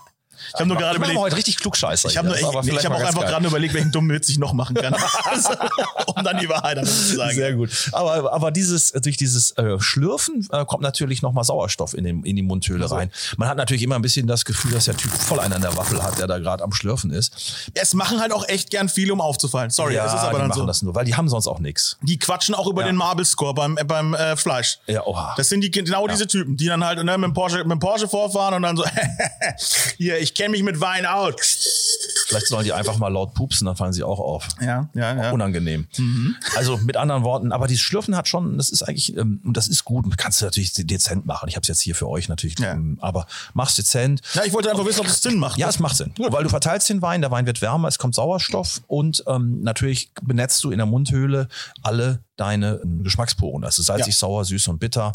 Ich habe nur gerade überlegt, heute richtig klugscheißer. ich habe hab auch einfach geil. gerade überlegt, welchen dummen Witz ich noch machen kann. um dann die Wahrheit am Ende zu sagen. Sehr gut. Aber, aber dieses, durch dieses äh, Schlürfen äh, kommt natürlich nochmal Sauerstoff in, den, in die Mundhöhle rein. Man hat natürlich immer ein bisschen das Gefühl, dass der Typ voll einen an der Waffel hat, der da gerade am Schlürfen ist. Es machen halt auch echt gern viele, um aufzufallen. Sorry, ja, das ist aber die dann machen so. das nur, weil die haben sonst auch nichts. Die quatschen auch über Ja. den Marble Score beim, äh, beim äh, Fleisch. Ja, oha. Das sind die genau diese Typen, die dann halt ne, mit, dem Porsche, mit dem Porsche vorfahren und dann so, hier, ich kenne mich mit Wein aus. Vielleicht sollen die einfach mal laut pupsen, dann fallen sie auch auf. Ja, ja, ja. Unangenehm. Also mit anderen Worten, aber dieses Schlürfen hat schon, das ist eigentlich, ähm, und das ist gut, kannst du natürlich dezent machen. Ich habe es jetzt hier für euch natürlich, Ja. aber mach's dezent. Ja, ich wollte einfach wissen, ob es Sinn macht. Ja, es macht Sinn. Weil du verteilst den Wein, der Wein wird wärmer, es kommt Sauerstoff und ähm, natürlich benetzt du in der Mundhöhle alle deine ähm, Geschmacksporen. Also salzig, Ja. sauer, süß und bitter.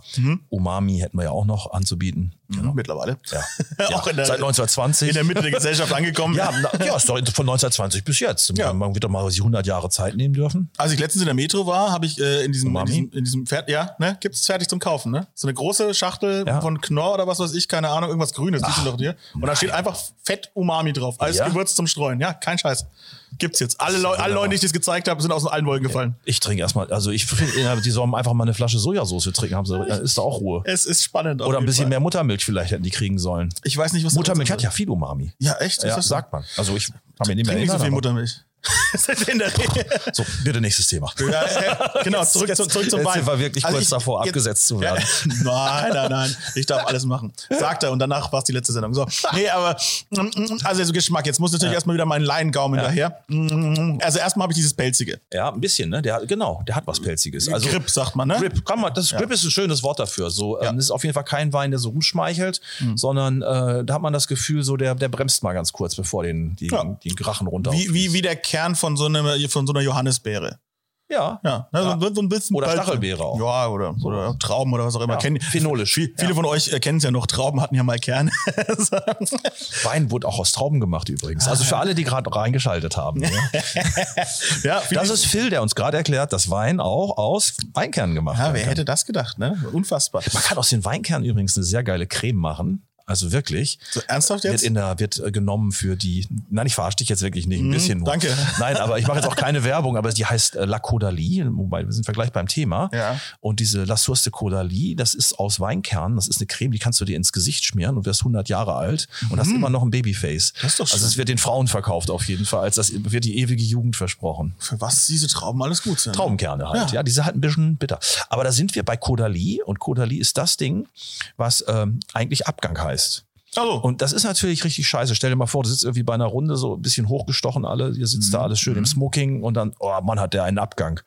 Umami hätten wir ja auch noch anzubieten. Mhm, Mittlerweile. Ja. Auch ja. in der, Seit 1920. in der Mitte der Gesellschaft angekommen. ja, na, ja, ist doch von 1920 bis jetzt. Ja. Man wird doch mal sich 100 Jahre Zeit nehmen dürfen. Als ich letztens in der Metro war, habe ich äh, in diesem, in diesem, in diesem Pferd, ja, ne, gibt's fertig zum Kaufen, ne? So eine große Schachtel Ja. von Knorr oder was weiß ich, keine Ahnung, irgendwas Grünes, sind doch dir. Und da steht einfach Fett Umami drauf, als? Gewürz zum Streuen. Ja, kein Scheiß. Gibt's jetzt. Alle, Leu alle Leute, die ich das gezeigt habe, sind aus allen Wolken gefallen. Ich trinke erstmal, also ich finde, die sollen einfach mal eine Flasche Sojasauce trinken, haben sie, ja, ist da auch Ruhe. Es ist spannend. Oder ein bisschen Fall. mehr Muttermilch vielleicht hätten die kriegen sollen. Ich weiß nicht, was Muttermilch hat ja viel Umami. Ja, echt? Ja, sagt man. Also ich habe mir nicht mehr Trink nicht so viel Muttermilch. in der Regel. So, bitte nächstes Thema. Ja, genau, zurück, zu, zurück zum Jetzt Wein. wir wirklich kurz davor, abgesetzt zu werden. Ja, nein, nein, nein. Ich darf alles machen. Sagt er und danach war es die letzte Sendung. So. Nee, aber also so Geschmack. Jetzt muss natürlich erstmal wieder mein Laiengaumen daher. Also erstmal habe ich dieses Pelzige. Ja, ein bisschen, ne? Der hat, genau, der hat was Pelziges. Also Grip, sagt man, ne? Grip, kann man, das Grip ist ein schönes Wort dafür. So, ähm, das ist auf jeden Fall kein Wein, der so rumschmeichelt, Hm. sondern äh, da hat man das Gefühl, so der, der bremst mal ganz kurz, bevor den die, Ja. die Rachen runter. Wie, wie, wie der Kern von so, einer von so einer Johannisbeere. ja, Ja, ne, Ja. So, so ein bisschen. Oder Stachelbeere auch. Ja, oder, oder Trauben oder was auch immer. Ja, Kennen, phenolisch. Viel, viele von euch äh, kennen es ja noch. Trauben hatten ja mal Kerne. Wein wurde auch aus Trauben gemacht übrigens. Also für alle, die gerade reingeschaltet haben. Ja. ja, Das ist Phil, der uns gerade erklärt, dass Wein auch aus Weinkernen gemacht ja, werden wer hätte das gedacht, ne? Unfassbar. Man kann aus den Weinkernen übrigens eine sehr geile Creme machen. Also wirklich. So, ernsthaft Wird, jetzt? in der, wird äh, genommen für die. Nein, ich verarsche dich jetzt wirklich nicht. Ein bisschen nur. Mhm, danke. Nein, aber ich mache jetzt auch keine Werbung, aber die heißt äh, La Caudalie, wobei wir sind wir gleich beim Thema. Ja. Und diese La Source de Caudalie, das ist aus Weinkernen. Das ist eine Creme, die kannst du dir ins Gesicht schmieren und wirst 100 Jahre alt und hast immer noch ein Babyface. Mhm. Das ist doch Also schön. es wird den Frauen verkauft auf jeden Fall. Als das wird die ewige Jugend versprochen. Für was diese Trauben alles gut sind. Traubenkerne halt. Ja. Ja. diese halt ein bisschen bitter. Aber da sind wir bei Caudalie und Caudalie ist das Ding, was ähm, eigentlich Abgang heißt. Also, Und das ist natürlich richtig scheiße. Stell dir mal vor, du sitzt irgendwie bei einer Runde so ein bisschen hochgestochen alle, ihr sitzt Mhm. da alles schön im Smoking und dann, oh Mann, hat der einen Abgang.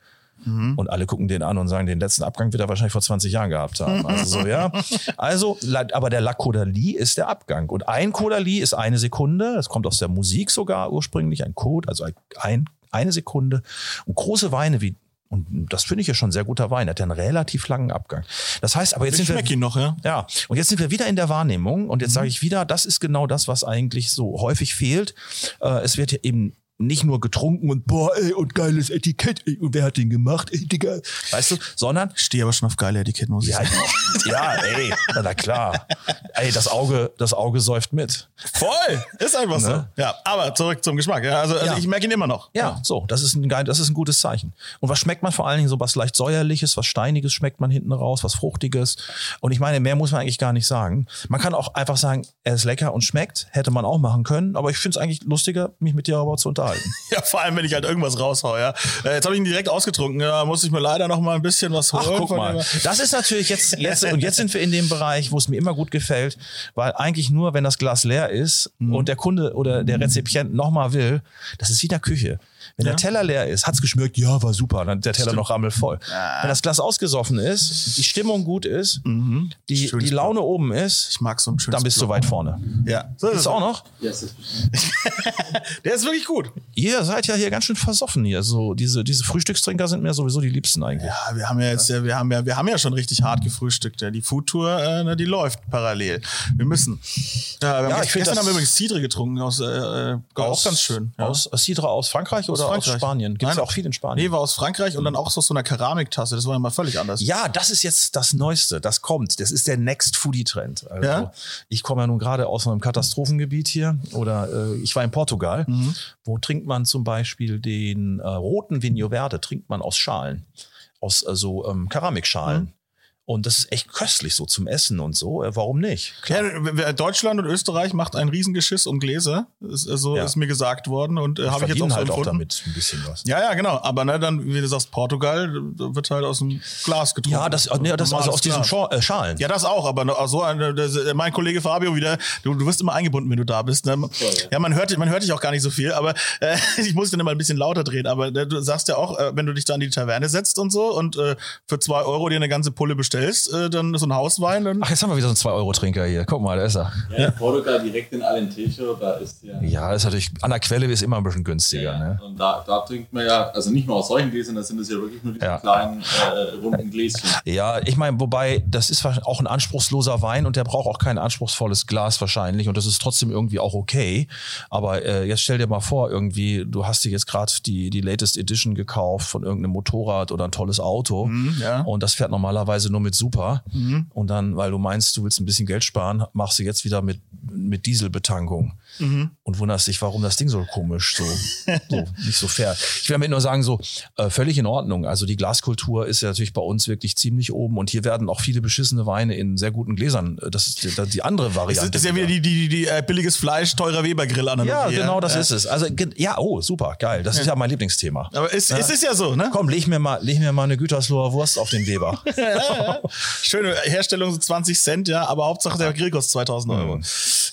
Mhm. Und alle gucken den an und sagen, den letzten Abgang wird er wahrscheinlich vor 20 Jahren gehabt haben. Also so, ja. Also, aber der La Caudalie ist der Abgang. Und ein Caudalie ist eine Sekunde. Das kommt aus der Musik sogar ursprünglich. Ein Code, also ein, eine Sekunde. Und große Weine wie und das finde ich ja schon sehr guter Wein. Der hat ja einen relativ langen Abgang. Das heißt, aber jetzt ich sind wir, ihn noch, ja. ja, und jetzt sind wir wieder in der Wahrnehmung und jetzt Mhm. sage ich wieder, das ist genau das, was eigentlich so häufig fehlt. Äh, es wird ja eben nicht nur getrunken und boah, ey, und geiles Etikett, ey, und wer hat den gemacht, ey, Digga. Weißt du, sondern Ich stehe aber schon auf geile Etiketten, muss ich ja, sagen. ja, ey, na, na klar. Ey, das Auge, das Auge säuft mit. Voll! Ist einfach so. Ne? Ja, aber zurück zum Geschmack. Ja, also, also Ja. ich merke ihn immer noch. Ja, so, das ist ein geil, das ist ein gutes Zeichen. Und was schmeckt man vor allen Dingen so was leicht säuerliches, was steiniges schmeckt man hinten raus, was fruchtiges. Und ich meine, mehr muss man eigentlich gar nicht sagen. Man kann auch einfach sagen, er ist lecker und schmeckt, hätte man auch machen können, aber ich finde es eigentlich lustiger, mich mit dir darüber zu unterhalten. Halten. Ja, vor allem, wenn ich halt irgendwas raushau, ja. Äh, jetzt habe ich ihn direkt ausgetrunken, da muss ich mir leider noch mal ein bisschen was holen. Ach, guck mal. Das ist natürlich jetzt, jetzt, und jetzt sind wir in dem Bereich, wo es mir immer gut gefällt, weil eigentlich nur, wenn das Glas leer ist Mhm. und der Kunde oder der Rezipient nochmal will, das ist wie in der Küche. Wenn der Teller leer ist, hat's geschmeckt, ja, war super, dann ist der Teller noch rammelvoll. Wenn das Glas ausgesoffen ist, die Stimmung gut ist, die, Schönes die Laune oben ist, Ich mag so ein schönes dann bist du weit vorne. Ja, so ist es auch noch? Ja, bestimmt. Der ist wirklich gut. Ihr seid ja hier ganz schön versoffen hier. So, diese, diese Frühstückstrinker sind mir sowieso die liebsten eigentlich. Ja, wir haben ja jetzt, ja, wir haben ja, wir haben ja schon richtig hart gefrühstückt. Ja. Die Foodtour, äh, ne, die läuft parallel. Wir müssen. Ja, wir Ja, haben ich gestern das- haben wir übrigens Cidre getrunken aus, äh, äh, war auch ganz schön. Ja. Aus, aus Sidra aus Frankreich oder aus, Spanien? Gibt es Nein. auch viel in Spanien? Nee, war aus Frankreich und dann auch so aus so einer Keramiktasse. Das war ja mal völlig anders. Ja, das ist jetzt das Neueste. Das kommt. Das ist der Next Foodie Trend. Also, Ja? Ich komme ja nun gerade aus einem Katastrophengebiet hier. Oder äh, ich war in Portugal. Wo trinkt man zum Beispiel den äh, roten Vinho Verde? Trinkt man aus Schalen. Aus äh, so ähm, Keramikschalen. Und das ist echt köstlich so zum Essen und so. Äh, warum nicht? Ja, Deutschland und Österreich macht ein Riesengeschiss um Gläser. Ist, äh, so Ja. ist mir gesagt worden und äh, habe ich jetzt auch so halt auch empfunden. damit ein bisschen was. Ja, ja, genau. Aber ne, dann, wie du sagst, Portugal da wird halt aus dem Glas getrunken. Ja, das, nee, das also aus diesen äh, Schalen. Ja, das auch, aber so eine, das, äh, mein Kollege Fabio wieder, du, du wirst immer eingebunden, wenn du da bist. Ne? ja. Ja, man hört, man hört dich auch gar nicht so viel, aber äh, ich muss dann immer ein bisschen lauter drehen. Aber äh, du sagst ja auch, äh, wenn du dich da in die Taverne setzt und so und äh, für zwei Euro dir eine ganze Pulle bestellst, äh, dann so ein Hauswein, dann Ach, jetzt haben wir wieder so einen 2-Euro-Trinker hier. Guck mal, da ist er. Ja, in Portugal direkt in Alentejo, da ist ja. Ja, ist natürlich, an der Quelle ist immer ein bisschen günstiger. Ne? Und da, da trinkt man ja, also nicht mal aus solchen Gläsern, da sind es ja wirklich nur diese Ja. kleinen äh, runden Gläschen. Ja, ich meine, wobei, das ist wahrscheinlich auch ein anspruchsloser Wein und der braucht auch kein anspruchsvolles Glas wahrscheinlich und das ist trotzdem irgendwie auch okay. Aber äh, jetzt stell dir mal vor, irgendwie, du hast dir jetzt gerade die, die Latest Edition gekauft von irgendeinem Motorrad oder ein tolles Auto ja. und das fährt normalerweise nur mit Super. Und dann, weil du meinst, du willst ein bisschen Geld sparen, machst du jetzt wieder mit, mit Dieselbetankung und wunderst dich, warum das Ding so komisch, so, so nicht so fair. Ich will damit nur sagen, so äh, völlig in Ordnung. Also die Glaskultur ist ja natürlich bei uns wirklich ziemlich oben und hier werden auch viele beschissene Weine in sehr guten Gläsern. äh, Das ist die, die andere das Variante. ist, ist ja wieder die, die, die, die äh, billiges Fleisch, teurer Weber-Grill an ja, genau das ist es. Also ja, oh, super, geil. Das ist ja mein Lieblingsthema. Aber es, es ist ja so, ne? Komm, leg mir mal, leg mir mal eine Gütersloher Wurst auf den Weber. Schöne Herstellung, so 20 Cent, ja, aber Hauptsache der Grill kostet 2000 Euro.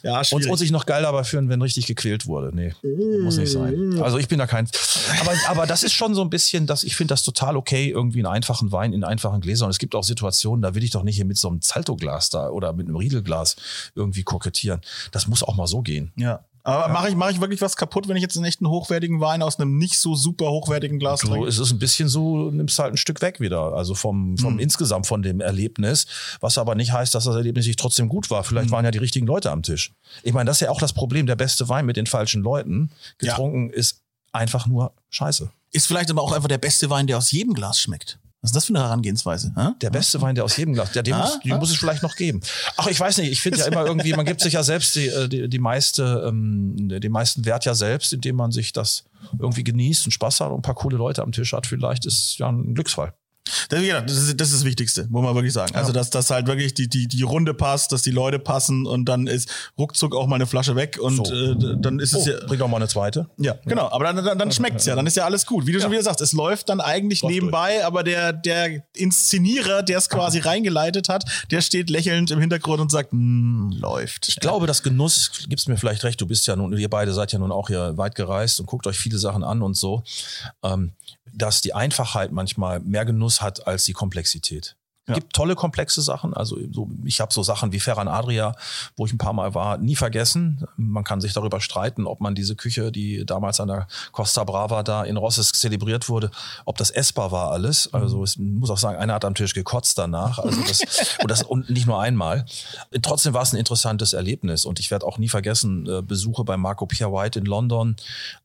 Ja, Und, schwierig. und sich noch geil dabei führen, wenn richtig gequält wurde. Nee, muss nicht sein. Also ich bin da kein. Aber, aber das ist schon so ein bisschen, dass ich finde das total okay, irgendwie einen einfachen Wein in einfachen Gläsern. Und es gibt auch Situationen, da will ich doch nicht hier mit so einem Zalto-Glas da oder mit einem Riedelglas irgendwie kokettieren. Das muss auch mal so gehen. Ja. Aber mache ich, mach ich wirklich was kaputt, wenn ich jetzt einen echten hochwertigen Wein aus einem nicht so super hochwertigen Glas trinke? es ist ein bisschen so, nimmst halt ein Stück weg wieder. Also vom, vom Hm. insgesamt von dem Erlebnis. Was aber nicht heißt, dass das Erlebnis nicht trotzdem gut war. Vielleicht waren ja die richtigen Leute am Tisch. Ich meine, das ist ja auch das Problem. Der beste Wein mit den falschen Leuten Ja. getrunken ist einfach nur scheiße. Ist vielleicht aber auch einfach der beste Wein, der aus jedem Glas schmeckt. Was ist das für eine Herangehensweise? hä? Der beste Wein, der aus jedem Glas, ja, den muss, ah. muss es vielleicht noch geben. Ach, ich weiß nicht, ich finde ja immer irgendwie, man gibt sich ja selbst die, äh, die, die meiste, ähm, den meisten Wert ja selbst, indem man sich das irgendwie genießt und Spaß hat und ein paar coole Leute am Tisch hat. Vielleicht ist ja ein Glücksfall. Das, ja, das, ist, das ist das Wichtigste, muss man wirklich sagen. Also, dass das halt wirklich die, die, die Runde passt, dass die Leute passen und dann ist ruckzuck auch mal eine Flasche weg und So. äh, dann ist es Oh, ja. bring doch mal eine zweite. Ja, genau. Aber dann, dann, dann schmeckt's ja. Dann ist ja alles gut. Wie du schon wieder sagst, es läuft dann eigentlich Läuft nebenbei, aber der, der Inszenierer, der es quasi reingeleitet hat, der steht lächelnd im Hintergrund und sagt, "Mm, läuft. Ich glaube, das Genuss, gibst mir vielleicht recht, du bist ja nun, ihr beide seid ja nun auch hier weit gereist und guckt euch viele Sachen an und so, ähm, dass die Einfachheit manchmal mehr Genuss hat als die Komplexität. Ja. Gibt tolle komplexe Sachen. Also so, ich habe so Sachen wie Ferran Adria, wo ich ein paar Mal war, nie vergessen. Man kann sich darüber streiten, ob man diese Küche, die damals an der Costa Brava da in Rosses zelebriert wurde, ob das essbar war alles. Also ich muss auch sagen, einer hat am Tisch gekotzt danach. Also das, und, das, und nicht nur einmal. Trotzdem war es ein interessantes Erlebnis. Und ich werde auch nie vergessen, äh, Besuche bei Marco Pierre White in London,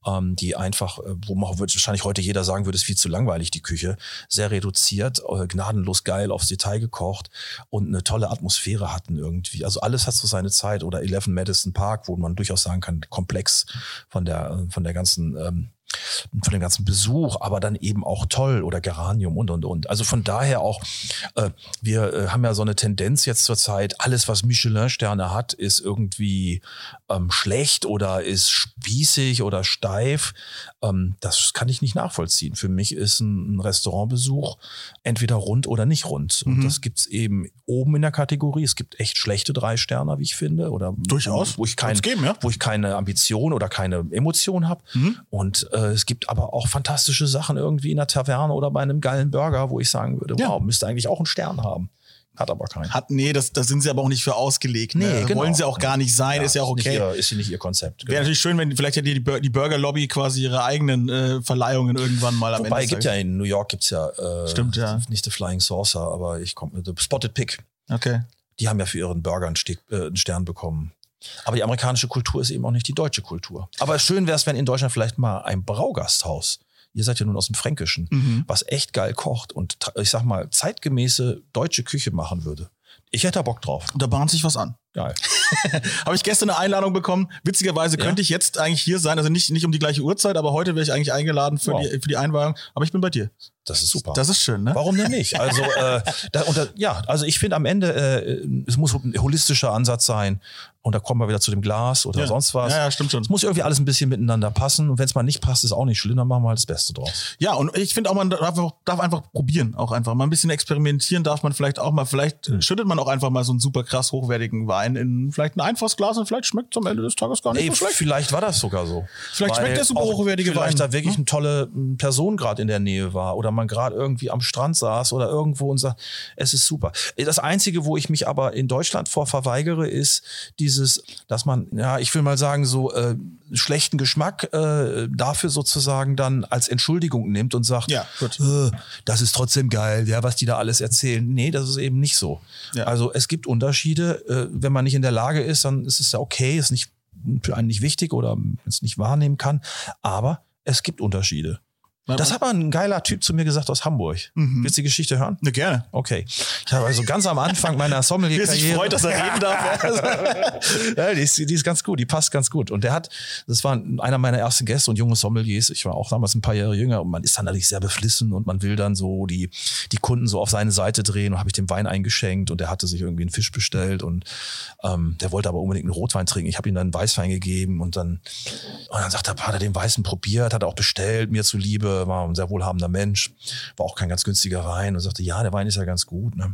ähm, die einfach, äh, wo man wahrscheinlich heute jeder sagen würde, ist viel zu langweilig, die Küche. Sehr reduziert, äh, gnadenlos geil aufs Detail gekocht und eine tolle Atmosphäre hatten irgendwie. Also alles hat so seine Zeit. Oder 11 Madison Park, wo man durchaus sagen kann, komplex von der, äh, von der ganzen ähm, von dem ganzen Besuch, aber dann eben auch toll oder Geranium und und und. Also von daher auch, äh, wir äh, haben ja so eine Tendenz jetzt zur Zeit, alles was Michelin-Sterne hat, ist irgendwie ähm, schlecht oder ist spießig oder steif. Ähm, das kann ich nicht nachvollziehen. Für mich ist ein, ein Restaurantbesuch entweder rund oder nicht rund. Und Mhm. das gibt's eben oben in der Kategorie. Es gibt echt schlechte drei Sterne, wie ich finde, oder Durchaus. wo ich kein, geben, ja. wo ich keine Ambition oder keine Emotion habe. Mhm. Und äh, es gibt aber auch fantastische Sachen irgendwie in der Taverne oder bei einem geilen Burger, wo ich sagen würde, Ja. wow, müsste eigentlich auch einen Stern haben. Hat aber keinen. Hat, nee, das, das sind sie aber auch nicht für ausgelegt. Ne? Nee, genau. Wollen sie auch gar nicht sein, ist ja auch okay. ihr, ist ja nicht ihr Konzept. Wäre Genau. natürlich schön, wenn vielleicht hätte die, die Burger Lobby quasi ihre eigenen äh, Verleihungen irgendwann mal am Wobei, Ende. gibt ja in New York gibt's ja, äh, Stimmt, ja. nicht The Flying Saucer, aber ich komme mit The Spotted Pig. Okay. Die haben ja für ihren Burger einen, Steg, äh, einen Stern bekommen. Aber die amerikanische Kultur ist eben auch nicht die deutsche Kultur. Aber schön wäre es, wenn in Deutschland vielleicht mal ein Braugasthaus, ihr seid ja nun aus dem Fränkischen, Mhm. was echt geil kocht und ich sag mal zeitgemäße deutsche Küche machen würde. Ich hätte da Bock drauf. Da bahnt sich was an. Geil. Habe ich gestern eine Einladung bekommen. Witzigerweise Ja? könnte ich jetzt eigentlich hier sein, also nicht, nicht um die gleiche Uhrzeit, aber heute wäre ich eigentlich eingeladen für, Wow. die, für die Einweihung. Aber ich bin bei dir. Das ist super. Das ist schön, ne? Warum denn nicht? Also, äh, da, da, ja, also ich finde am Ende, äh, es muss ein holistischer Ansatz sein. Und da kommen wir wieder zu dem Glas oder Ja. sonst was. Ja, ja, stimmt schon. Es muss irgendwie alles ein bisschen miteinander passen. Und wenn es mal nicht passt, ist auch nicht schlimm, dann machen wir halt das Beste draus. Ja, und ich finde auch, man darf, einfach- darf einfach probieren, auch einfach mal ein bisschen experimentieren darf man vielleicht auch mal. Vielleicht Hm. schüttet man auch einfach mal so einen super krass hochwertigen Wein in vielleicht ein einfaches Glas und vielleicht schmeckt es am Ende des Tages gar nicht Ey, so schlecht. vielleicht war das sogar so. Vielleicht schmeckt der super auch hochwertige Vielleicht Wein. da wirklich eine tolle m, Person gerade in der Nähe war oder man gerade irgendwie am Strand saß oder irgendwo und sagt, es ist super. Das Einzige, wo ich mich aber in Deutschland vor verweigere, ist dieses, dass man, ja, ich will mal sagen, so äh, schlechten Geschmack äh, dafür sozusagen dann als Entschuldigung nimmt und sagt, Ja, gut. äh, das ist trotzdem geil, ja, was die da alles erzählen. Nee, das ist eben nicht so. Ja. Also es gibt Unterschiede. Äh, wenn man nicht in der Lage ist, dann ist es ja okay, ist nicht für einen nicht wichtig oder es nicht wahrnehmen kann. Aber es gibt Unterschiede. Das hat mal ein geiler Typ zu mir gesagt aus Hamburg. Mhm. Willst du die Geschichte hören? Ne, gerne. Okay. Ich habe also ganz am Anfang meiner er Sommelier-Karriere. freut, dass er reden darf. ja, die ist, die ist ganz gut, die passt ganz gut. Und der hat, das war einer meiner ersten Gäste und junge Sommeliers. Ich war auch damals ein paar Jahre jünger und man ist dann natürlich sehr beflissen und man will dann so die, die Kunden so auf seine Seite drehen und habe ich dem Wein eingeschenkt und der hatte sich irgendwie einen Fisch bestellt und ähm, der wollte aber unbedingt einen Rotwein trinken. Ich habe ihm dann einen Weißwein gegeben und dann, und dann sagt er, hat er den Weißen probiert, hat er auch bestellt, mir zuliebe, war ein sehr wohlhabender Mensch, war auch kein ganz günstiger Wein und sagte, ja, der Wein ist ja ganz gut, ne?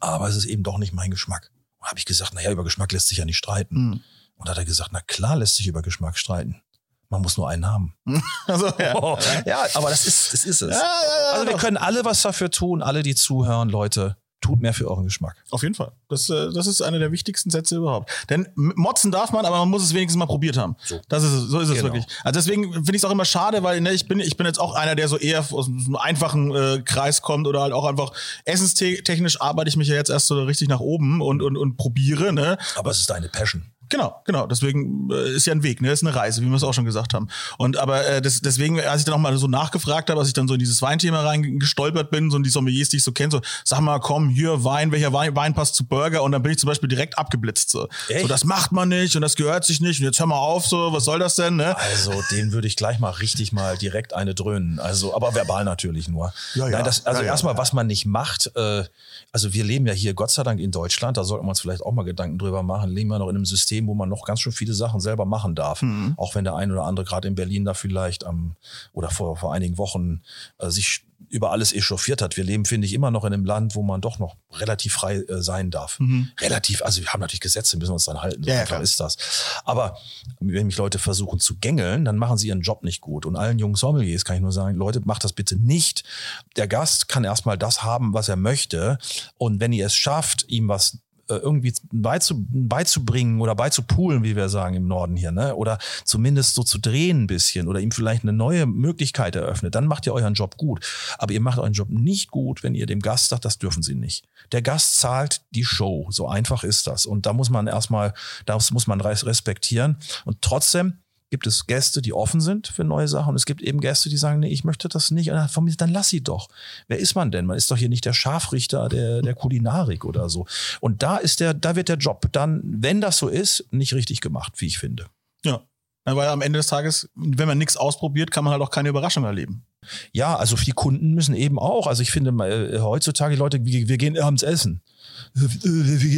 aber es ist eben doch nicht mein Geschmack. Und habe ich gesagt, naja, über Geschmack lässt sich ja nicht streiten. Hm. Und da hat er gesagt, na klar lässt sich über Geschmack streiten. Man muss nur einen haben. Also, ja. Oh, ja, aber das ist, das ist es. Ja, ja, also wir können alle was dafür tun, alle, die zuhören, Leute, tut mehr für euren Geschmack. Auf jeden Fall. Das, äh, das ist einer der wichtigsten Sätze überhaupt. Denn motzen darf man, aber man muss es wenigstens mal probiert haben. So. Das ist es, so ist es Genau. wirklich. Also deswegen finde ich es auch immer schade, weil ne, ich bin ich bin jetzt auch einer, der so eher aus einem einfachen äh, Kreis kommt oder halt auch einfach essenstechnisch arbeite ich mich ja jetzt erst so richtig nach oben und und und probiere, ne? Aber es ist deine Passion. Genau, genau. Deswegen äh, ist ja ein Weg, ne? Ist eine Reise, wie wir es auch schon gesagt haben. Und aber äh, das, deswegen, als ich dann auch mal so nachgefragt habe, als ich dann so in dieses Weinthema reingestolpert bin, so in die Sommeliers, die ich so kenne, so, sag mal, komm, hier Wein, welcher Wein, Wein passt zu Burger? Und dann bin ich zum Beispiel direkt abgeblitzt. So. Echt? so, das macht man nicht und das gehört sich nicht. Und jetzt hör mal auf, so, was soll das denn? Ne? Also, den würde ich gleich mal richtig mal direkt eine dröhnen. Also, aber verbal natürlich nur. Ja, ja. Nein, das, also Ja, ja. erstmal, was man nicht macht, äh, also wir leben ja hier Gott sei Dank in Deutschland, da sollten wir uns vielleicht auch mal Gedanken drüber machen, leben wir noch in einem System, wo man noch ganz schön viele Sachen selber machen darf. Mhm. Auch wenn der ein oder andere gerade in Berlin da vielleicht am oder vor, vor einigen Wochen äh, sich über alles echauffiert hat. Wir leben, finde ich, immer noch in einem Land, wo man doch noch relativ frei äh, sein darf. Relativ, also wir haben natürlich Gesetze, müssen wir uns dann halten. So Mhm. Ja, klar. ist das. Aber wenn mich Leute versuchen zu gängeln, dann machen sie ihren Job nicht gut. Und allen jungen Sommeliers kann ich nur sagen, Leute, macht das bitte nicht. Der Gast kann erstmal das haben, was er möchte. Und wenn ihr es schafft, ihm was irgendwie beizu, beizubringen oder beizupulen, wie wir sagen im Norden hier, ne? Oder zumindest so zu drehen ein bisschen oder ihm vielleicht eine neue Möglichkeit eröffnet, dann macht ihr euren Job gut. Aber ihr macht euren Job nicht gut, wenn ihr dem Gast sagt, das dürfen sie nicht. Der Gast zahlt die Show. So einfach ist das. Und da muss man erstmal, das muss man res- respektieren. Und trotzdem gibt es Gäste, die offen sind für neue Sachen. Und es gibt eben Gäste, die sagen, nee, ich möchte das nicht. Und dann, von mir, dann lass sie doch. Wer ist man denn? Man ist doch hier nicht der Scharfrichter der, der Kulinarik oder so. Und da ist der, da wird der Job dann, wenn das so ist, nicht richtig gemacht, wie ich finde. Ja. Weil am Ende des Tages, wenn man nichts ausprobiert, kann man halt auch keine Überraschung erleben. Ja, also die Kunden müssen eben auch. Also ich finde äh, heutzutage Leute, wir, wir gehen abends essen.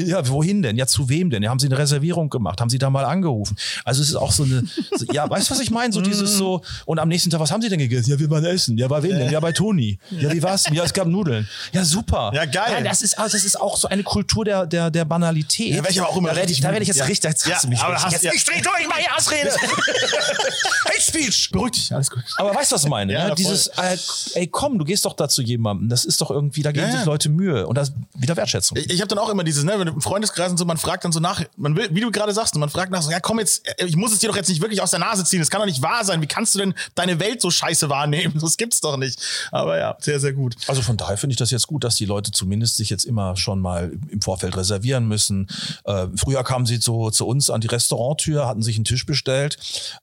Ja, wohin denn? Ja, zu wem denn? Ja, haben Sie eine Reservierung gemacht? Haben Sie da mal angerufen? Also es ist auch so eine, so, ja, weißt du, was ich meine? So dieses so, und am nächsten Tag, was haben Sie denn gegessen? Ja, wir waren essen. Ja, bei wem denn? Ja, bei Toni. Ja, wie war's? Ja, es gab Nudeln. Ja, super. Ja, geil. Ja, das ist, also das ist auch so eine Kultur der, der, der Banalität. Ja, werd ich aber auch immer da werde ich, da werde ich jetzt wütend. richtig, jetzt Ja, mich aber hast- jetzt, ja. Ich dreh durch, meine Hassrede. Hate Speech. Beruhig dich, alles gut. Aber weißt du, was ich meine? Ja, ne? Dieses, äh, ey, komm, du gehst doch da zu jemandem. Das ist doch irgendwie, da geben Ja, sich ja. Leute Mühe. Und das ist wieder Wertschätzung. Ich, ich habe dann auch immer dieses, ne, wenn du im Freundeskreis und so, man fragt dann so nach, man will, wie du gerade sagst, man fragt nach, so, ja komm jetzt, äh, ich muss es dir doch jetzt nicht wirklich aus der Nase ziehen, das kann doch nicht wahr sein, wie kannst du denn deine Welt so scheiße wahrnehmen? Das gibt's doch nicht. Aber ja, sehr, sehr gut. Also von daher finde ich das jetzt gut, dass die Leute zumindest sich jetzt immer schon mal im Vorfeld reservieren müssen. Äh, früher kamen sie zu, zu uns an die Restauranttür, hatten sich einen Tisch bestellt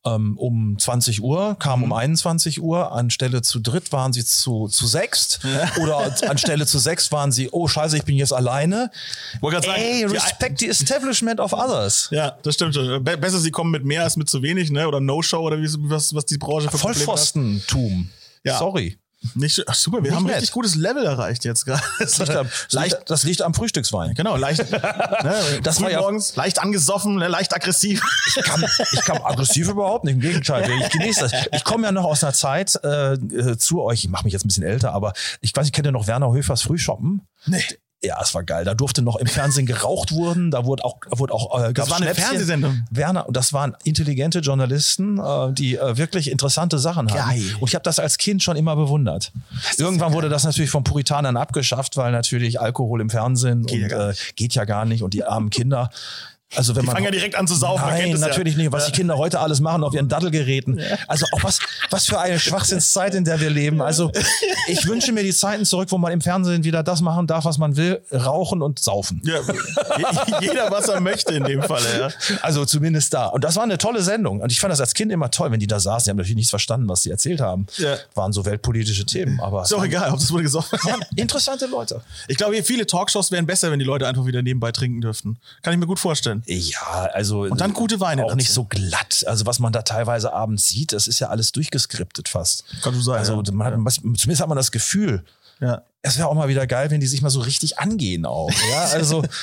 ähm, um 20 Uhr, kamen um 21 Uhr. Anstelle zu dritt waren sie zu, zu sechst. Oder anstelle zu sechs waren sie, oh scheiße, ich bin jetzt alleine. Wollte grad sagen, Ey, respect the establishment of others. Ja, das stimmt schon. Be besser, sie kommen mit mehr als mit zu wenig, ne? Oder No-Show oder wie, was, was die Branche für. Vollpfostentum. Ja. Sorry. Nicht, ach, super, wir Nicht haben ein nett. richtig gutes Level erreicht jetzt gerade. Das liegt am, leicht, das liegt am Frühstückswein. genau, leicht, ne, Das war ja- morgens, leicht angesoffen, ne, leicht aggressiv. Ich kam, ich kam aggressiv überhaupt nicht. Im Gegenteil, ich genieße das. Ich komme ja noch aus einer Zeit äh, äh, zu euch. Ich mache mich jetzt ein bisschen älter, aber ich weiß, ich kennt ihr noch Werner Höfers Frühshoppen? Nee. Ja, es war geil. Da durfte noch im Fernsehen geraucht wurden. Da wurde auch, wurde auch äh, gab's war eine. Fernsehsendung. Werner, und das waren intelligente Journalisten, äh, die äh, wirklich interessante Sachen haben. Geil. Und ich habe das als Kind schon immer bewundert. Irgendwann wurde das natürlich von Puritanern abgeschafft, weil natürlich Alkohol im Fernsehen Geht ja und gar äh, geht ja gar nicht und die armen Kinder. Also wenn Die man fangen ja direkt an zu saufen. man Nein, natürlich ja. nicht. Was die Kinder heute alles machen auf ihren Dattelgeräten. Also auch was, was für eine Schwachsinnszeit, in der wir leben. Also ich wünsche mir die Zeiten zurück, wo man im Fernsehen wieder das machen darf, was man will, rauchen und saufen. Ja, je- jeder, was er möchte in dem Fall, ja. Also zumindest da. Und das war eine tolle Sendung. Und ich fand das als Kind immer toll, wenn die da saßen. Die haben natürlich nichts verstanden, was sie erzählt haben. Ja. Waren so weltpolitische Themen. Aber Ist auch egal, ob das wurde gesoffen. waren interessante Leute. Ich glaube, viele Talkshows wären besser, wenn die Leute einfach wieder nebenbei trinken dürften. Kann ich mir gut vorstellen. Ja, also. Und dann gute Weine Auch dazu. nicht so glatt. Also, was man da teilweise abends sieht, das ist ja alles durchgeskriptet fast. Kann so sein, Also, ja. man hat, zumindest hat man das Gefühl. Ja. Es wäre auch mal wieder geil, wenn die sich mal so richtig angehen auch. Ja, also.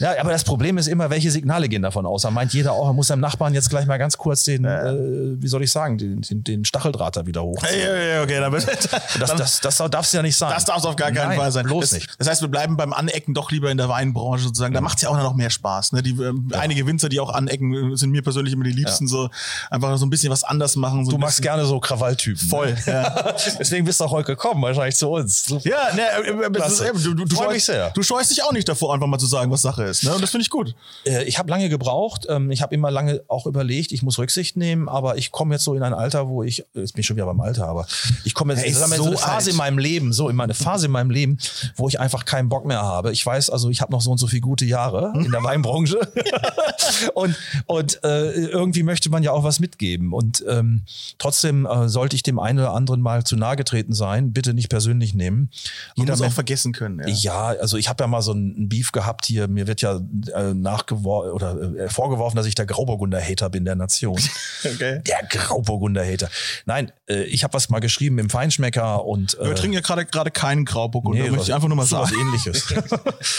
Ja, aber das Problem ist immer, welche Signale gehen davon aus? Da meint jeder auch, er muss seinem Nachbarn jetzt gleich mal ganz kurz den, äh, wie soll ich sagen, den, den, den Stacheldraht da wieder hoch. Ja, ja, ja, okay, wird- Das, das, das darf es ja nicht sein. das darf es auf gar keinen Nein, Fall sein. Bloß das, nicht. Das heißt, wir bleiben beim Anecken doch lieber in der Weinbranche sozusagen. Da macht es ja auch noch mehr Spaß. Ne? Die, ähm, Einige Winzer, die auch anecken, sind mir persönlich immer die liebsten. So einfach so ein bisschen was anders machen. So Du magst gerne so Krawalltypen. Voll, Ne? ja. Deswegen bist du auch heute gekommen, wahrscheinlich zu uns. Super. Ja, ne, äh, äh, du, du, du, scheust, du scheust dich auch nicht davor, einfach mal zu sagen, was Sache ist. Ne? Und das finde ich gut. Äh, Ich habe lange gebraucht. Ähm, Ich habe immer lange auch überlegt, ich muss Rücksicht nehmen, aber ich komme jetzt so in ein Alter, wo ich, äh, jetzt bin ich schon wieder beim Alter, aber ich komme jetzt ist mal, so so eine Phase alt. in meinem Leben, so in meine Phase in meinem Leben, wo ich einfach keinen Bock mehr habe. Ich weiß, also ich habe noch so und so viele gute Jahre in der Weinbranche und und äh, irgendwie möchte man ja auch was mitgeben und ähm, trotzdem äh, sollte ich dem einen oder anderen mal zu nahe getreten sein. Bitte nicht persönlich nehmen. Man muss auch vergessen können. Ja. ja, also ich habe ja mal so einen Beef gehabt hier. Mir wird ja äh, nachgeworfen oder äh, vorgeworfen, dass ich der Grauburgunder-Hater bin der Nation. Okay. Der Grauburgunder-Hater. Nein, äh, ich habe was mal geschrieben im Feinschmecker und Wir trinken ja gerade gerade keinen Grauburgunder, möchte ich einfach nur mal sagen. Was ähnliches.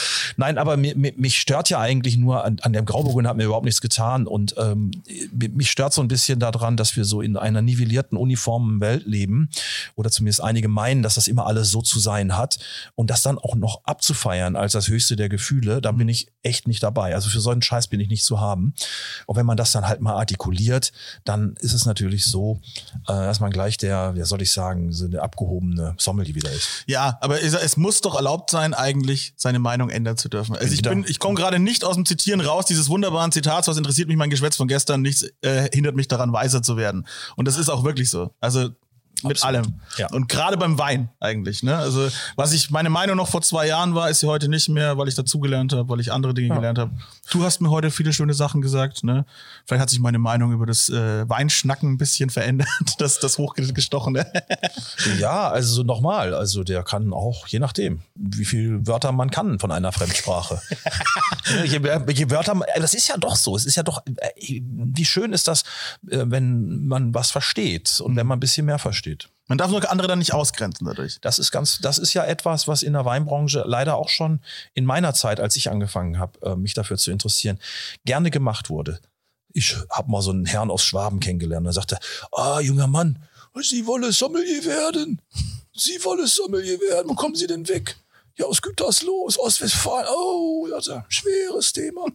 Nein, aber mir, mich stört ja eigentlich nur an, an dem Grauburgunder hat mir überhaupt nichts getan und ähm, mich stört so ein bisschen daran, dass wir so in einer nivellierten, uniformen Welt leben oder zumindest einige meinen, dass das immer alles so zu sein hat und das dann auch noch abzufeiern als das höchste der Gefühle, da bin ich echt nicht dabei. Also für so einen Scheiß bin ich nicht zu haben. Und wenn man das dann halt mal artikuliert, dann ist es natürlich so, äh, dass man gleich der, wie soll ich sagen, so eine abgehobene Sommelier wieder ist. Ja, aber es, muss doch erlaubt sein, eigentlich seine Meinung ändern zu dürfen. Also ich Wieder. bin, ich komme gerade nicht aus dem Zitieren raus, dieses wunderbaren Zitats, was interessiert mich mein Geschwätz von gestern, nichts äh, hindert mich daran, weiser zu werden. Und das ist auch wirklich so. Also Mit allem. Ja. Und gerade beim Wein eigentlich. Ne? Also was ich meine Meinung noch vor zwei Jahren war, ist sie heute nicht mehr, weil ich dazugelernt habe, weil ich andere Dinge gelernt habe. Du hast mir heute viele schöne Sachen gesagt. Ne? Vielleicht hat sich meine Meinung über das äh, Weinschnacken ein bisschen verändert. Das, das hochgestochene. Ja, also nochmal, also der kann auch, je nachdem, wie viel Wörter man kann von einer Fremdsprache. je, mehr- je Wörter, das ist ja doch so. Es ist ja doch, äh, wie schön ist das, äh, wenn man was versteht und wenn man ein bisschen mehr versteht. Man darf nur andere dann nicht ausgrenzen dadurch. Das ist ganz, das ist ja etwas, was in der Weinbranche leider auch schon in meiner Zeit, als ich angefangen habe, äh, mich dafür zu interessieren, gerne gemacht wurde. Ich habe mal so einen Herrn aus Schwaben kennengelernt, der sagte, ah, junger Mann, Sie wollen Sommelier werden. Sie wollen Sommelier werden. Wo kommen Sie denn weg? Ja, aus Gütersloh, aus Ostwestfalen. Oh, das schweres Thema.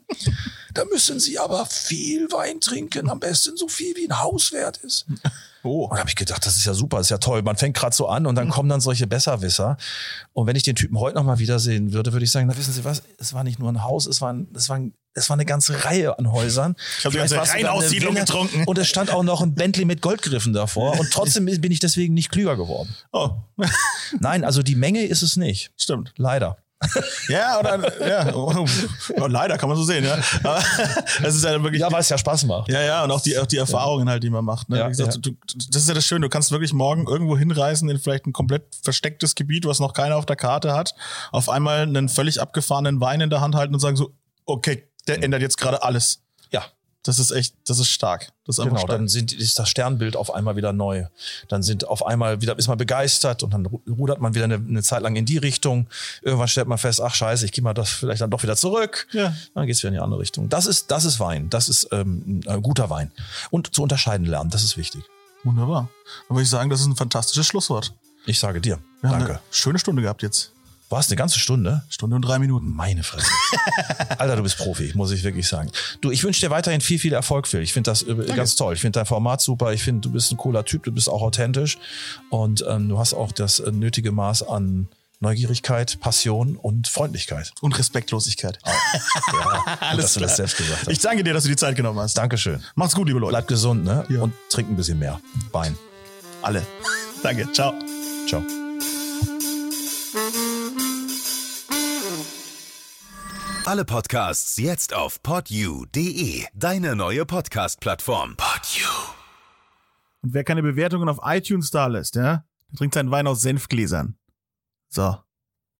Da müssen Sie aber viel Wein trinken, am besten so viel wie ein Haus wert ist. Oh. Und da habe ich gedacht, das ist ja super, das ist ja toll. Man fängt gerade so an und dann kommen dann solche Besserwisser. Und wenn ich den Typen heute noch mal wiedersehen würde, würde ich sagen, na wissen Sie was, es war nicht nur ein Haus, es war, ein, es war, ein, es war eine ganze Reihe an Häusern. Ich habe die ganze Villa. getrunken. Und es stand auch noch ein Bentley mit Goldgriffen davor. Und trotzdem bin ich deswegen nicht klüger geworden. Oh. Nein, also die Menge ist es nicht. Stimmt. Leider. Ja, oder ja. Oh, oh, leider kann man so sehen, ja. Aber es ist ja wirklich. Ja, weil es ja Spaß macht. Ja, ja, und auch die, auch die Erfahrungen halt, die man macht. Ne? Ja, Wie gesagt, ja. Du, das ist ja das Schöne, du kannst wirklich morgen irgendwo hinreisen in vielleicht ein komplett verstecktes Gebiet, was noch keiner auf der Karte hat, auf einmal einen völlig abgefahrenen Wein in der Hand halten und sagen so, okay, der ändert jetzt gerade alles. Das ist echt, das ist stark. Das ist Genau, stark. dann sind, ist das Sternbild auf einmal wieder neu. Dann sind auf einmal wieder, ist man begeistert und dann ru- rudert man wieder eine, eine Zeit lang in die Richtung. Irgendwann stellt man fest, ach scheiße, ich gehe mal das vielleicht dann doch wieder zurück. Ja. Dann geht's wieder in die andere Richtung. Das ist, das ist Wein. Das ist ähm, ein guter Wein. Und zu unterscheiden lernen, das ist wichtig. Wunderbar. Dann würde ich sagen, das ist ein fantastisches Schlusswort. Ich sage dir. Wir haben danke. eine schöne Stunde gehabt jetzt. War es eine ganze Stunde? Stunde und drei Minuten. Meine Fresse. Alter, du bist Profi, muss ich wirklich sagen. Du, ich wünsche dir weiterhin viel, viel Erfolg, Phil. Ich finde das äh, ganz toll. Ich finde dein Format super. Ich finde, du bist ein cooler Typ. Du bist auch authentisch. Und ähm, du hast auch das äh, nötige Maß an Neugierigkeit, Passion und Freundlichkeit. Und Respektlosigkeit. Ja, Alles dass du klar. das selbst gesagt hast. Ich danke dir, dass du die Zeit genommen hast. Dankeschön. Macht's gut, liebe Leute. Bleib gesund, ne? Ja. Und trink ein bisschen mehr. Wein. alle. danke. Ciao. Ciao. Alle Podcasts jetzt auf podyou.de, deine neue Podcast-Plattform. Podyou. Und wer keine Bewertungen auf iTunes da lässt, ja, der trinkt seinen Wein aus Senfgläsern. So.